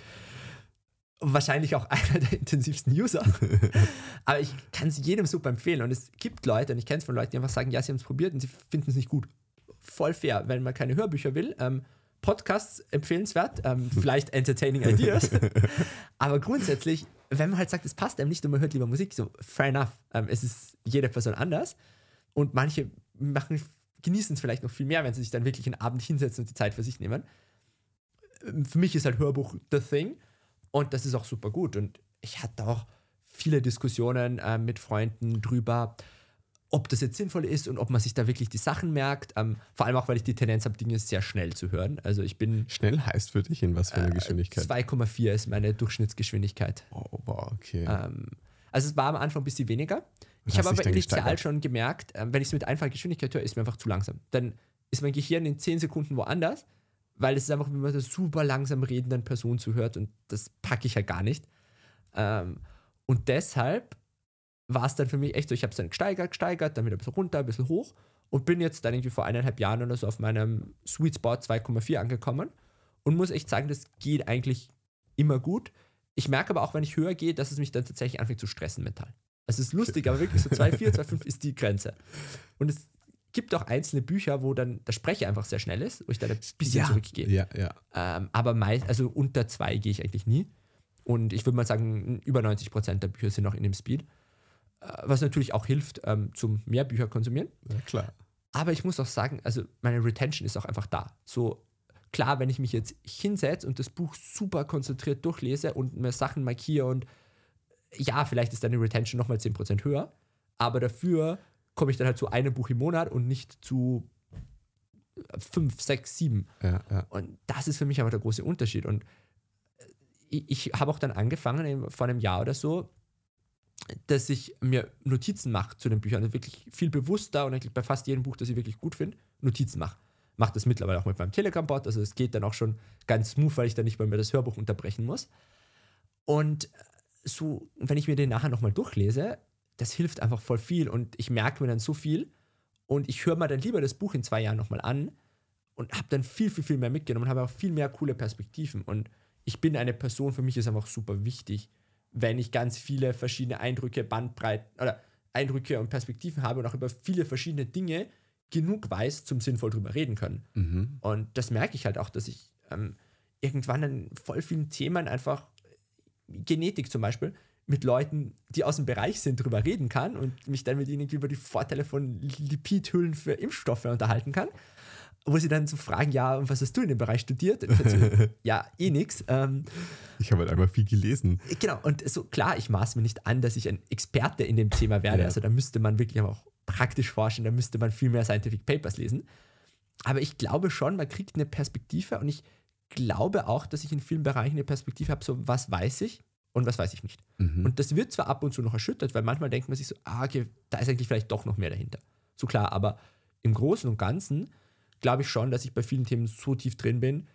und wahrscheinlich auch einer der intensivsten User. Aber ich kann es jedem super empfehlen. Und es gibt Leute, und ich kenne es von Leuten, die einfach sagen, ja, sie haben es probiert und sie finden es nicht gut. Voll fair, wenn man keine Hörbücher will. Ähm, Podcasts empfehlenswert, ähm, vielleicht entertaining ideas. Aber grundsätzlich, wenn man halt sagt, es passt einem nicht und man hört lieber Musik, so fair enough. Ähm, es ist jede Person anders. Und manche machen, genießen es vielleicht noch viel mehr, wenn sie sich dann wirklich einen Abend hinsetzen und die Zeit für sich nehmen. Ähm, Für mich ist halt Hörbuch the thing und das ist auch super gut. Und ich hatte auch viele Diskussionen äh, mit Freunden drüber, ob das jetzt sinnvoll ist und ob man sich da wirklich die Sachen merkt. Ähm, vor allem auch, weil ich die Tendenz habe, Dinge sehr schnell zu hören. Also ich bin Schnell heißt für dich in was für einer Äh, Geschwindigkeit? 2,4 ist meine Durchschnittsgeschwindigkeit. Oh, wow, okay. Ähm, also es war am Anfang ein bisschen weniger. Ich habe aber initial gesteigert? schon gemerkt, ähm, wenn ich es mit einfacher Geschwindigkeit höre, ist mir einfach zu langsam. Dann ist mein Gehirn in 10 Sekunden woanders, weil es ist einfach, wie man einer super langsam redenden Person zuhört und das packe ich ja gar nicht. Ähm, und deshalb war es dann für mich echt so, ich habe es dann gesteigert, gesteigert, dann wieder ein bisschen runter, ein bisschen hoch und bin jetzt dann irgendwie vor eineinhalb Jahren oder so auf meinem Sweet Spot 2,4 angekommen und muss echt sagen, das geht eigentlich immer gut. Ich merke aber auch, wenn ich höher gehe, dass es mich dann tatsächlich anfängt zu stressen mental. Es ist lustig, aber wirklich so 2,4, 2,5 ist die Grenze. Und es gibt auch einzelne Bücher, wo dann der Sprecher einfach sehr schnell ist, wo ich dann ein bisschen ja, zurückgehe. ja, ja. Ähm, aber meist, also unter zwei gehe ich eigentlich nie. Und ich würde mal sagen, über 90 Prozent der Bücher sind noch in dem Speed. Äh, was natürlich auch hilft, ähm, zum mehr Bücher konsumieren. ja, klar. Aber ich muss auch sagen, also meine Retention ist auch einfach da. So klar, wenn ich mich jetzt hinsetze und das Buch super konzentriert durchlese und mir Sachen markiere und ja, vielleicht ist deine Retention nochmal 10% höher, aber dafür komme ich dann halt zu einem Buch im Monat und nicht zu 5, 6, 7. Ja, ja. Und das ist für mich aber der große Unterschied. Und äh, ich, ich habe auch dann angefangen, vor einem Jahr oder so, dass ich mir Notizen mache zu den Büchern. Also wirklich viel bewusster und eigentlich bei fast jedem Buch, das ich wirklich gut finde, Notizen mache. Mache das mittlerweile auch mit meinem Telegram-Bot. Also es geht dann auch schon ganz smooth, weil ich dann nicht mal mehr das Hörbuch unterbrechen muss. Und so, wenn ich mir den nachher nochmal durchlese, das hilft einfach voll viel und ich merke mir dann so viel und ich höre mir dann lieber das Buch in zwei Jahren nochmal an und habe dann viel, viel, viel mehr mitgenommen und habe auch viel mehr coole Perspektiven. Und ich bin eine Person, für mich ist einfach super wichtig, wenn ich ganz viele verschiedene Eindrücke, Bandbreiten oder Eindrücke und Perspektiven habe und auch über viele verschiedene Dinge genug weiß, zum sinnvoll drüber reden können. Mhm. Und das merke ich halt auch, dass ich ähm, irgendwann an voll vielen Themen einfach Genetik zum Beispiel mit Leuten, die aus dem Bereich sind, drüber reden kann und mich dann mit ihnen über die Vorteile von Lipidhüllen für Impfstoffe unterhalten kann. Wo sie dann so fragen, ja, und was hast du in dem Bereich studiert? So, ja, eh nix. Ähm, Ich habe halt einmal viel gelesen. genau, und so klar, ich maß mir nicht an, dass ich ein Experte in dem Thema werde. Ja. Also da müsste man wirklich auch praktisch forschen, da müsste man viel mehr Scientific Papers lesen. Aber ich glaube schon, man kriegt eine Perspektive und ich glaube auch, dass ich in vielen Bereichen eine Perspektive habe, so was weiß ich und was weiß ich nicht. Mhm. Und das wird zwar ab und zu noch erschüttert, weil manchmal denkt man sich so, ah, okay, da ist eigentlich vielleicht doch noch mehr dahinter. So klar, aber im Großen und Ganzen glaube ich schon, dass ich bei vielen Themen so tief drin bin,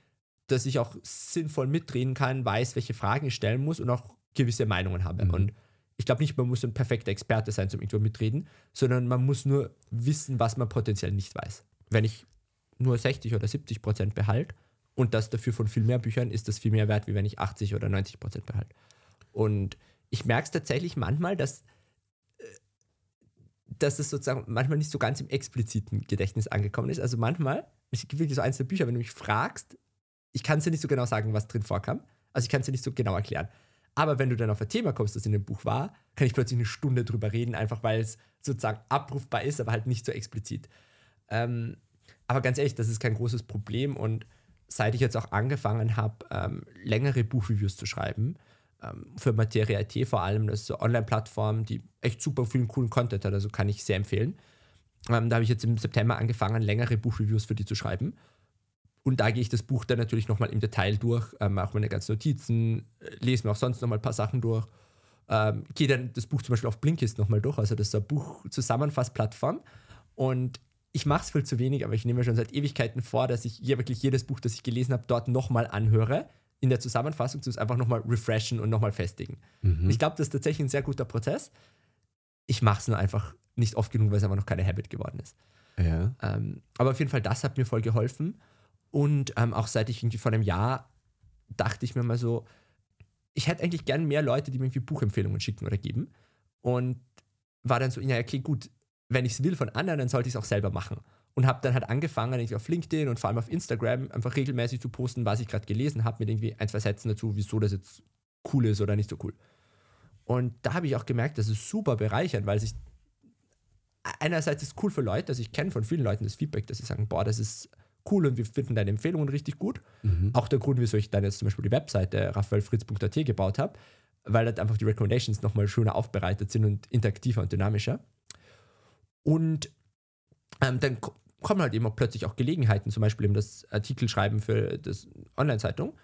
dass ich auch sinnvoll mitreden kann, weiß, welche Fragen ich stellen muss und auch gewisse Meinungen habe. Mhm. Und ich glaube nicht, man muss ein perfekter Experte sein zum irgendwo mitreden, sondern man muss nur wissen, was man potenziell nicht weiß. Wenn ich nur 60 oder 70 Prozent behalte und das dafür von viel mehr Büchern, ist das viel mehr wert, wie wenn ich 80 oder 90 Prozent behalte. Und ich merke es tatsächlich manchmal, dass, dass es sozusagen manchmal nicht so ganz im expliziten Gedächtnis angekommen ist. Also manchmal, es gibt wirklich so einzelne Bücher, wenn du mich fragst, ich kann es dir nicht so genau sagen, was drin vorkam. Also ich kann es dir nicht so genau erklären. Aber wenn du dann auf ein Thema kommst, das in dem Buch war, kann ich plötzlich eine Stunde drüber reden, einfach weil es sozusagen abrufbar ist, aber halt nicht so explizit. Ähm, aber ganz ehrlich, das ist kein großes Problem. Und seit ich jetzt auch angefangen habe, ähm, längere Buchreviews zu schreiben, ähm, für Materia.it vor allem, das ist eine Online-Plattform, die echt super vielen coolen Content hat, also kann ich sehr empfehlen. Ähm, da habe ich jetzt im September angefangen, längere Buchreviews für die zu schreiben. Und da gehe ich das Buch dann natürlich nochmal im Detail durch, ähm, mache meine ganzen Notizen, äh, lese mir auch sonst nochmal ein paar Sachen durch. Ähm, gehe dann das Buch zum Beispiel auf Blinkist nochmal durch, also das ist eine Buchzusammenfassplattform. Und ich mache es viel zu wenig, aber ich nehme mir schon seit Ewigkeiten vor, dass ich hier wirklich jedes Buch, das ich gelesen habe, dort nochmal anhöre, in der Zusammenfassung, zu einfach nochmal refreshen und nochmal festigen. Mhm. Ich glaube, das ist tatsächlich ein sehr guter Prozess. Ich mache es nur einfach nicht oft genug, weil es einfach noch keine Habit geworden ist. Ja. Ähm, aber auf jeden Fall, das hat mir voll geholfen. Und ähm, auch seit ich irgendwie vor einem Jahr dachte ich mir mal so, ich hätte eigentlich gern mehr Leute, die mir irgendwie Buchempfehlungen schicken oder geben. Und war dann so, ja, okay, gut, wenn ich es will von anderen, dann sollte ich es auch selber machen. Und habe dann halt angefangen, auf LinkedIn und vor allem auf Instagram einfach regelmäßig zu posten, was ich gerade gelesen habe, mit irgendwie ein, zwei Sätzen dazu, wieso das jetzt cool ist oder nicht so cool. Und da habe ich auch gemerkt, das ist super bereichernd, weil sich einerseits ist cool für Leute, also ich kenne von vielen Leuten das Feedback, dass sie sagen, boah, das ist cool und wir finden deine Empfehlungen richtig gut. Mhm. Auch der Grund, wieso ich dann jetzt zum Beispiel die Webseite raphaelfritz.at gebaut habe, weil halt einfach die Recommendations nochmal schöner aufbereitet sind und interaktiver und dynamischer. Und ähm, dann kommen halt eben auch plötzlich auch Gelegenheiten, zum Beispiel eben das Artikel schreiben für das Online-Zeitung.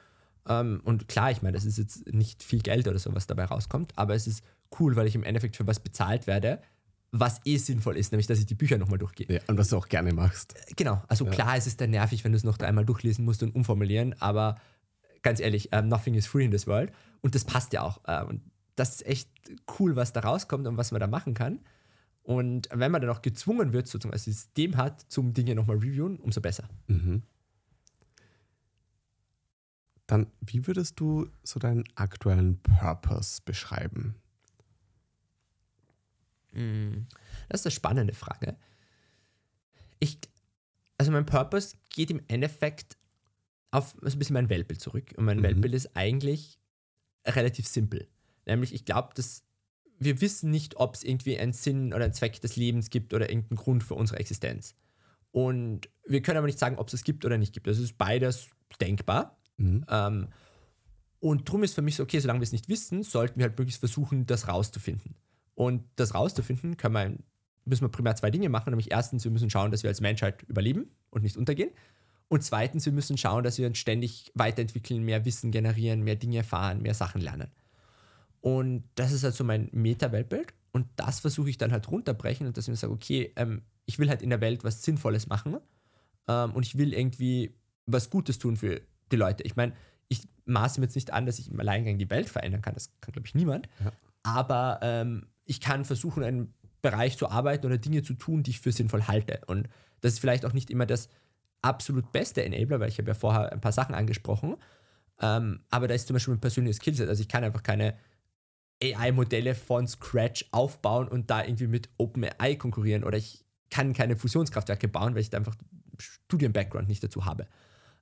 Ähm, und klar, ich meine, das ist jetzt nicht viel Geld oder so, was dabei rauskommt, aber es ist cool, weil ich im Endeffekt für was bezahlt werde, was eh sinnvoll ist, nämlich dass ich die Bücher nochmal durchgehe. Ja, und was du auch gerne machst. Genau, also ja. klar, es ist dann nervig, wenn du es noch dreimal durchlesen musst und umformulieren, aber ganz ehrlich, um, nothing is free in this world und das passt ja auch. Uh, und das ist echt cool, was da rauskommt und was man da machen kann. Und wenn man dann auch gezwungen wird, sozusagen ein System hat, zum Dinge nochmal reviewen, umso besser. Mhm. Dann, wie würdest du so deinen aktuellen Purpose beschreiben? Hm, das ist eine spannende Frage. Ich, also mein Purpose geht im Endeffekt auf also ein bisschen mein Weltbild zurück. Und mein mhm. Weltbild ist eigentlich relativ simpel. Nämlich, ich glaube, dass wir wissen nicht, ob es irgendwie einen Sinn oder einen Zweck des Lebens gibt oder irgendeinen Grund für unsere Existenz. Und wir können aber nicht sagen, ob es es gibt oder nicht gibt. Das ist beides denkbar. Mhm. Ähm, und darum ist für mich so, okay, solange wir es nicht wissen, sollten wir halt möglichst versuchen, das rauszufinden. Und das rauszufinden, können wir, müssen wir primär zwei Dinge machen. Nämlich erstens, wir müssen schauen, dass wir als Menschheit überleben und nicht untergehen. Und zweitens, wir müssen schauen, dass wir uns ständig weiterentwickeln, mehr Wissen generieren, mehr Dinge erfahren, mehr Sachen lernen. Und das ist halt so mein Meta-Weltbild. Und das versuche ich dann halt runterbrechen und dass ich mir sage, okay, ähm, ich will halt in der Welt was Sinnvolles machen ähm, und ich will irgendwie was Gutes tun für die Leute. Ich meine, ich maße mir jetzt nicht an, dass ich im Alleingang die Welt verändern kann. Das kann, glaube ich, niemand. Ja. Aber ähm, ich kann versuchen, in einem Bereich zu arbeiten oder Dinge zu tun, die ich für sinnvoll halte. Und das ist vielleicht auch nicht immer das absolut beste Enabler, weil ich habe ja vorher ein paar Sachen angesprochen. Ähm, aber da ist zum Beispiel ein persönliches Skillset. Also ich kann einfach keine AI-Modelle von Scratch aufbauen und da irgendwie mit OpenAI konkurrieren. Oder ich kann keine Fusionskraftwerke bauen, weil ich da einfach Studien-Background nicht dazu habe.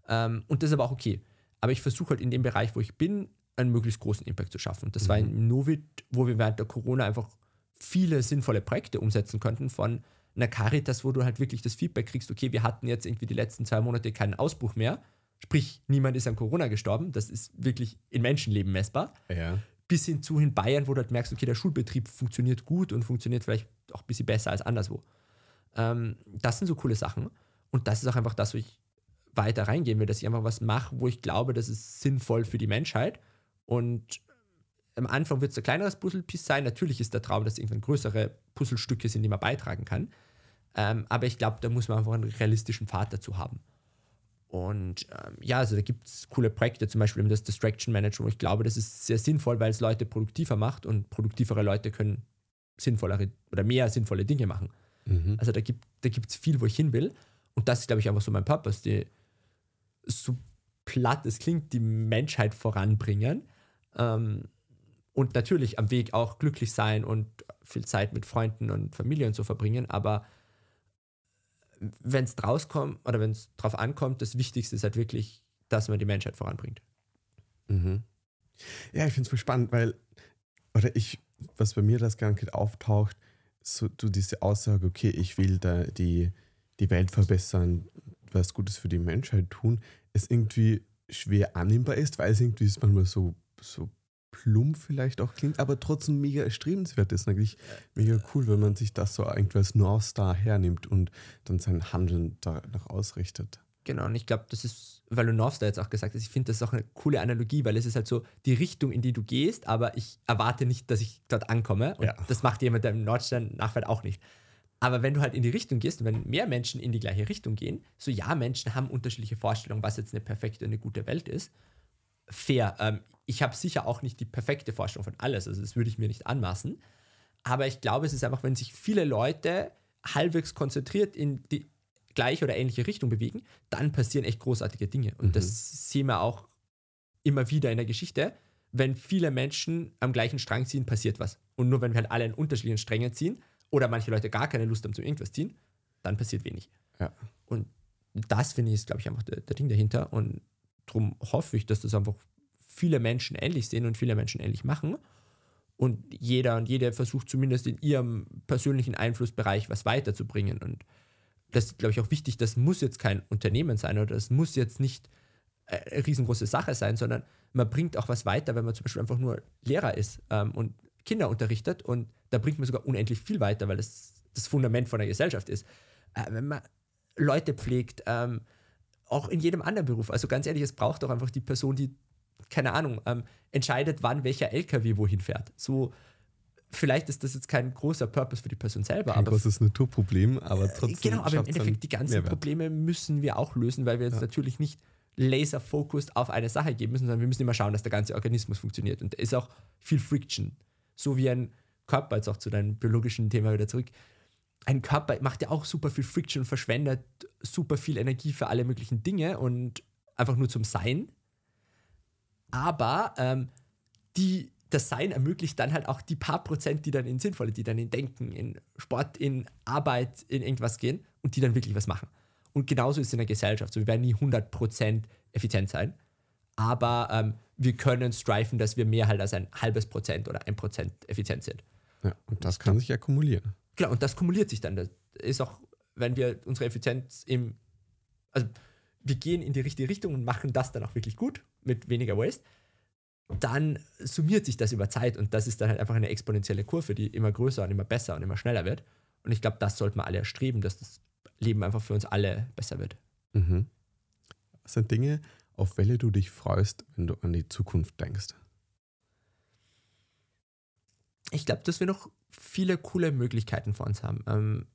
Ähm, und das ist aber auch okay. Aber ich versuche halt in dem Bereich, wo ich bin, einen möglichst großen Impact zu schaffen. Und das mhm. war in Novit, wo wir während der Corona einfach viele sinnvolle Projekte umsetzen konnten von einer Caritas, wo du halt wirklich das Feedback kriegst, okay, wir hatten jetzt irgendwie die letzten zwei Monate keinen Ausbruch mehr, sprich, niemand ist an Corona gestorben, das ist wirklich in Menschenleben messbar. Ja. Bis hin zu in Bayern, wo du halt merkst, okay, der Schulbetrieb funktioniert gut und funktioniert vielleicht auch ein bisschen besser als anderswo. Ähm, das sind so coole Sachen. Und das ist auch einfach das, wo ich weiter reingehen will, dass ich einfach was mache, wo ich glaube, das ist sinnvoll für die Menschheit und am Anfang wird es ein kleineres Puzzlepiece sein. Natürlich ist der Traum, dass irgendwann größere Puzzlestücke sind, die man beitragen kann. Ähm, aber ich glaube, da muss man einfach einen realistischen Pfad dazu haben. Und ähm, ja, also da gibt es coole Projekte, zum Beispiel das Distraction Management. Ich glaube, das ist sehr sinnvoll, weil es Leute produktiver macht und produktivere Leute können sinnvollere oder mehr sinnvolle Dinge machen. Mhm. Also da gibt es da viel, wo ich hin will. Und das ist, glaube ich, einfach so mein Purpose, die so platt es klingt, die Menschheit voranbringen. Ähm, und natürlich am Weg auch glücklich sein und viel Zeit mit Freunden und Familie und so verbringen. Aber wenn es draus kommt oder wenn es drauf ankommt, das Wichtigste ist halt wirklich, dass man die Menschheit voranbringt. Mhm. Ja, ich finde es voll spannend, weil, oder ich, was bei mir das Gedanke auftaucht, so du diese Aussage, okay, ich will da die, die Welt verbessern, was Gutes für die Menschheit tun, es irgendwie schwer annehmbar ist, weil es irgendwie ist manchmal so, so plump vielleicht auch klingt, aber trotzdem mega erstrebenswert ist. Eigentlich mega cool, wenn man sich das so irgendwie als North Star hernimmt und dann sein Handeln danach ausrichtet. Genau, und ich glaube, das ist, weil du North Star jetzt auch gesagt hast, ich finde das ist auch eine coole Analogie, weil es ist halt so die Richtung, in die du gehst, aber ich erwarte nicht, dass ich dort ankomme. Und ja. das macht jemand, der im Nordstern nachfährt, auch nicht. Aber wenn du halt in die Richtung gehst und wenn mehr Menschen in die gleiche Richtung gehen, so ja, Menschen haben unterschiedliche Vorstellungen, was jetzt eine perfekte, eine gute Welt ist. Fair. Ähm, ich habe sicher auch nicht die perfekte Vorstellung von alles, also das würde ich mir nicht anmaßen. Aber ich glaube, es ist einfach, wenn sich viele Leute halbwegs konzentriert in die gleiche oder ähnliche Richtung bewegen, dann passieren echt großartige Dinge. Und mhm. das sehen wir auch immer wieder in der Geschichte. Wenn viele Menschen am gleichen Strang ziehen, passiert was. Und nur wenn wir halt alle in unterschiedlichen Strängen ziehen oder manche Leute gar keine Lust haben zu irgendwas ziehen, dann passiert wenig. Ja. Und das finde ich, ist, glaube ich, einfach der, der Ding dahinter. Und darum hoffe ich, dass das einfach viele Menschen ähnlich sehen und viele Menschen ähnlich machen. Und jeder und jede versucht zumindest in ihrem persönlichen Einflussbereich was weiterzubringen. Und das ist, glaube ich, auch wichtig. Das muss jetzt kein Unternehmen sein oder das muss jetzt nicht eine riesengroße Sache sein, sondern man bringt auch was weiter, wenn man zum Beispiel einfach nur Lehrer ist ähm, und Kinder unterrichtet. Und da bringt man sogar unendlich viel weiter, weil das das Fundament von der Gesellschaft ist. Äh, wenn man Leute pflegt, ähm, auch in jedem anderen Beruf. Also ganz ehrlich, es braucht auch einfach die Person, die keine Ahnung, ähm, entscheidet, wann welcher LKW wohin fährt. So, vielleicht ist das jetzt kein großer Purpose für die Person selber. Kein aber großes Naturproblem, aber äh, trotzdem. Genau, aber im Endeffekt, die ganzen Mehrwert. Probleme müssen wir auch lösen, weil wir jetzt ja. natürlich nicht laser-focused auf eine Sache geben müssen, sondern wir müssen immer schauen, dass der ganze Organismus funktioniert. Und da ist auch viel Friction. So wie ein Körper, jetzt auch zu deinem biologischen Thema wieder zurück. Ein Körper macht ja auch super viel Friction, verschwendet super viel Energie für alle möglichen Dinge und einfach nur zum Sein aber ähm, die, das Sein ermöglicht dann halt auch die paar Prozent, die dann in sinnvolle, die dann in Denken, in Sport, in Arbeit, in irgendwas gehen und die dann wirklich was machen. Und genauso ist es in der Gesellschaft. So, wir werden nie 100% effizient sein, aber ähm, wir können striven, dass wir mehr halt als ein halbes Prozent oder ein Prozent effizient sind. Ja, und das kann sich akkumulieren. Klar, und das kumuliert sich dann. Das ist auch, wenn wir unsere Effizienz im, also wir gehen in die richtige Richtung und machen das dann auch wirklich gut mit weniger Waste, dann summiert sich das über Zeit und das ist dann halt einfach eine exponentielle Kurve, die immer größer und immer besser und immer schneller wird. Und ich glaube, das sollten wir alle erstreben, dass das Leben einfach für uns alle besser wird. Mhm. Was sind Dinge, auf welche du dich freust, wenn du an die Zukunft denkst? Ich glaube, dass wir noch viele coole Möglichkeiten vor uns haben. Ähm,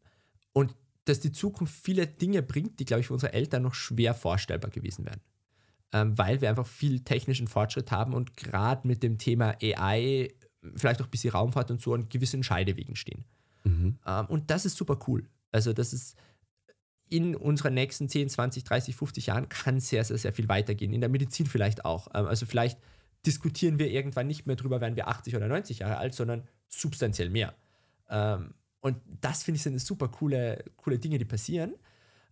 und dass die Zukunft viele Dinge bringt, die, glaube ich, für unsere Eltern noch schwer vorstellbar gewesen wären. Ähm, weil wir einfach viel technischen Fortschritt haben und gerade mit dem Thema AI, vielleicht auch ein bisschen Raumfahrt und so, an gewissen Scheidewegen stehen. Mhm. Ähm, und das ist super cool. Also, das ist in unseren nächsten 10, 20, 30, 50 Jahren kann sehr, sehr, sehr viel weitergehen. In der Medizin vielleicht auch. Ähm, also, vielleicht diskutieren wir irgendwann nicht mehr drüber, werden wir 80 oder 90 Jahre alt, sondern substanziell mehr. Ähm, und das finde ich sind super coole, coole Dinge, die passieren.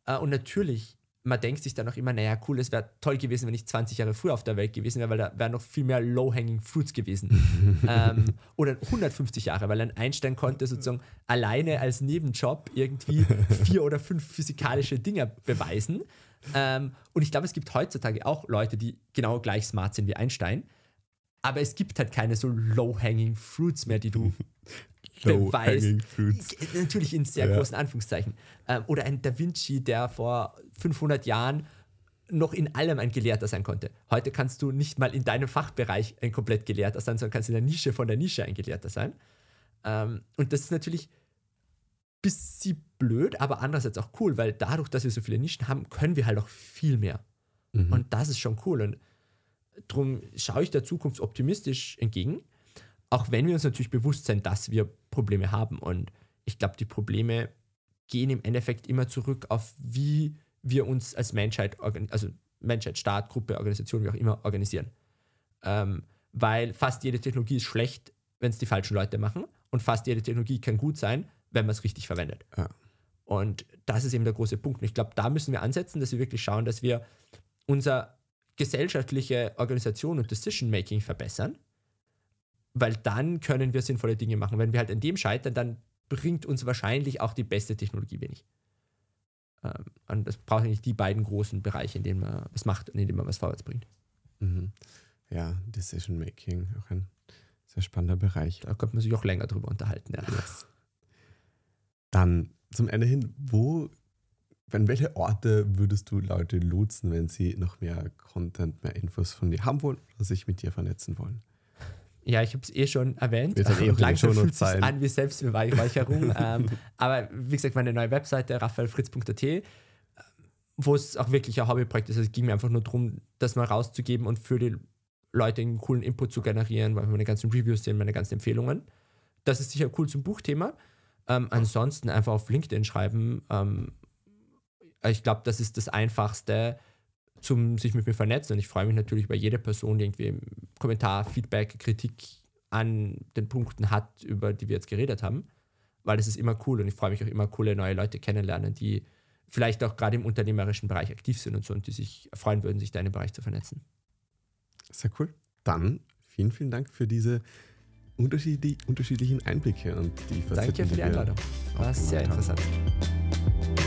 Äh, und natürlich, man denkt sich dann auch immer, naja, cool, es wäre toll gewesen, wenn ich 20 Jahre früher auf der Welt gewesen wäre, weil da wären noch viel mehr Low-Hanging Fruits gewesen. ähm, oder 150 Jahre, weil ein Einstein konnte sozusagen alleine als Nebenjob irgendwie vier oder fünf physikalische Dinge beweisen. Ähm, und ich glaube, es gibt heutzutage auch Leute, die genau gleich smart sind wie Einstein. Aber es gibt halt keine so low-hanging fruits mehr, die du Beweis. Natürlich in sehr ja. großen Anführungszeichen. Ähm, oder ein Da Vinci, der vor 500 Jahren noch in allem ein Gelehrter sein konnte. Heute kannst du nicht mal in deinem Fachbereich ein komplett Gelehrter sein, sondern kannst in der Nische von der Nische ein Gelehrter sein. Ähm, und das ist natürlich ein bisschen blöd, aber andererseits auch cool, weil dadurch, dass wir so viele Nischen haben, können wir halt auch viel mehr. Mhm. Und das ist schon cool. Und darum schaue ich der Zukunft optimistisch entgegen, auch wenn wir uns natürlich bewusst sind, dass wir Probleme haben. Und ich glaube, die Probleme gehen im Endeffekt immer zurück auf, wie wir uns als Menschheit, also Menschheit, Staat, Gruppe, Organisation, wie auch immer, organisieren. Ähm, weil fast jede Technologie ist schlecht, wenn es die falschen Leute machen und fast jede Technologie kann gut sein, wenn man es richtig verwendet. Ja. Und das ist eben der große Punkt. Und ich glaube, da müssen wir ansetzen, dass wir wirklich schauen, dass wir unsere gesellschaftliche Organisation und Decision-Making verbessern, weil dann können wir sinnvolle Dinge machen. Wenn wir halt an dem scheitern, dann bringt uns wahrscheinlich auch die beste Technologie wenig. Ähm, und das braucht eigentlich die beiden großen Bereiche, in denen man was macht und in denen man was vorwärts bringt. Mhm. Ja, Decision Making, auch ein sehr spannender Bereich. Da könnte man sich auch länger drüber unterhalten. Ja. Yes. Dann zum Ende hin, wo, an welche Orte würdest du Leute lotsen, wenn sie noch mehr Content, mehr Infos von dir haben wollen oder sich mit dir vernetzen wollen? Ja, ich habe es eh schon erwähnt. Wird eh langsam fühlt es sich an wie Selbstbeweihräucherung. ähm, aber wie gesagt, meine neue Webseite raphaelfritz.at, wo es auch wirklich ein Hobbyprojekt ist. Also es ging mir einfach nur darum, das mal rauszugeben und für die Leute einen coolen Input zu generieren, weil wir meine ganzen Reviews sehen, meine ganzen Empfehlungen. Das ist sicher cool zum Buchthema. Ähm, ansonsten einfach auf LinkedIn schreiben. Ähm, ich glaube, das ist das Einfachste zum sich mit mir vernetzen. Und ich freue mich natürlich über jede Person, die irgendwie Kommentar, Feedback, Kritik an den Punkten hat, über die wir jetzt geredet haben, weil das ist immer cool und ich freue mich auch immer, coole neue Leute kennenlernen, die vielleicht auch gerade im unternehmerischen Bereich aktiv sind und so und die sich freuen würden, sich da in dem Bereich zu vernetzen. Sehr cool. Dann vielen, vielen Dank für diese unterschiedlichen Einblicke und die Facetten, Danke für die Einladung. War sehr interessant. Haben.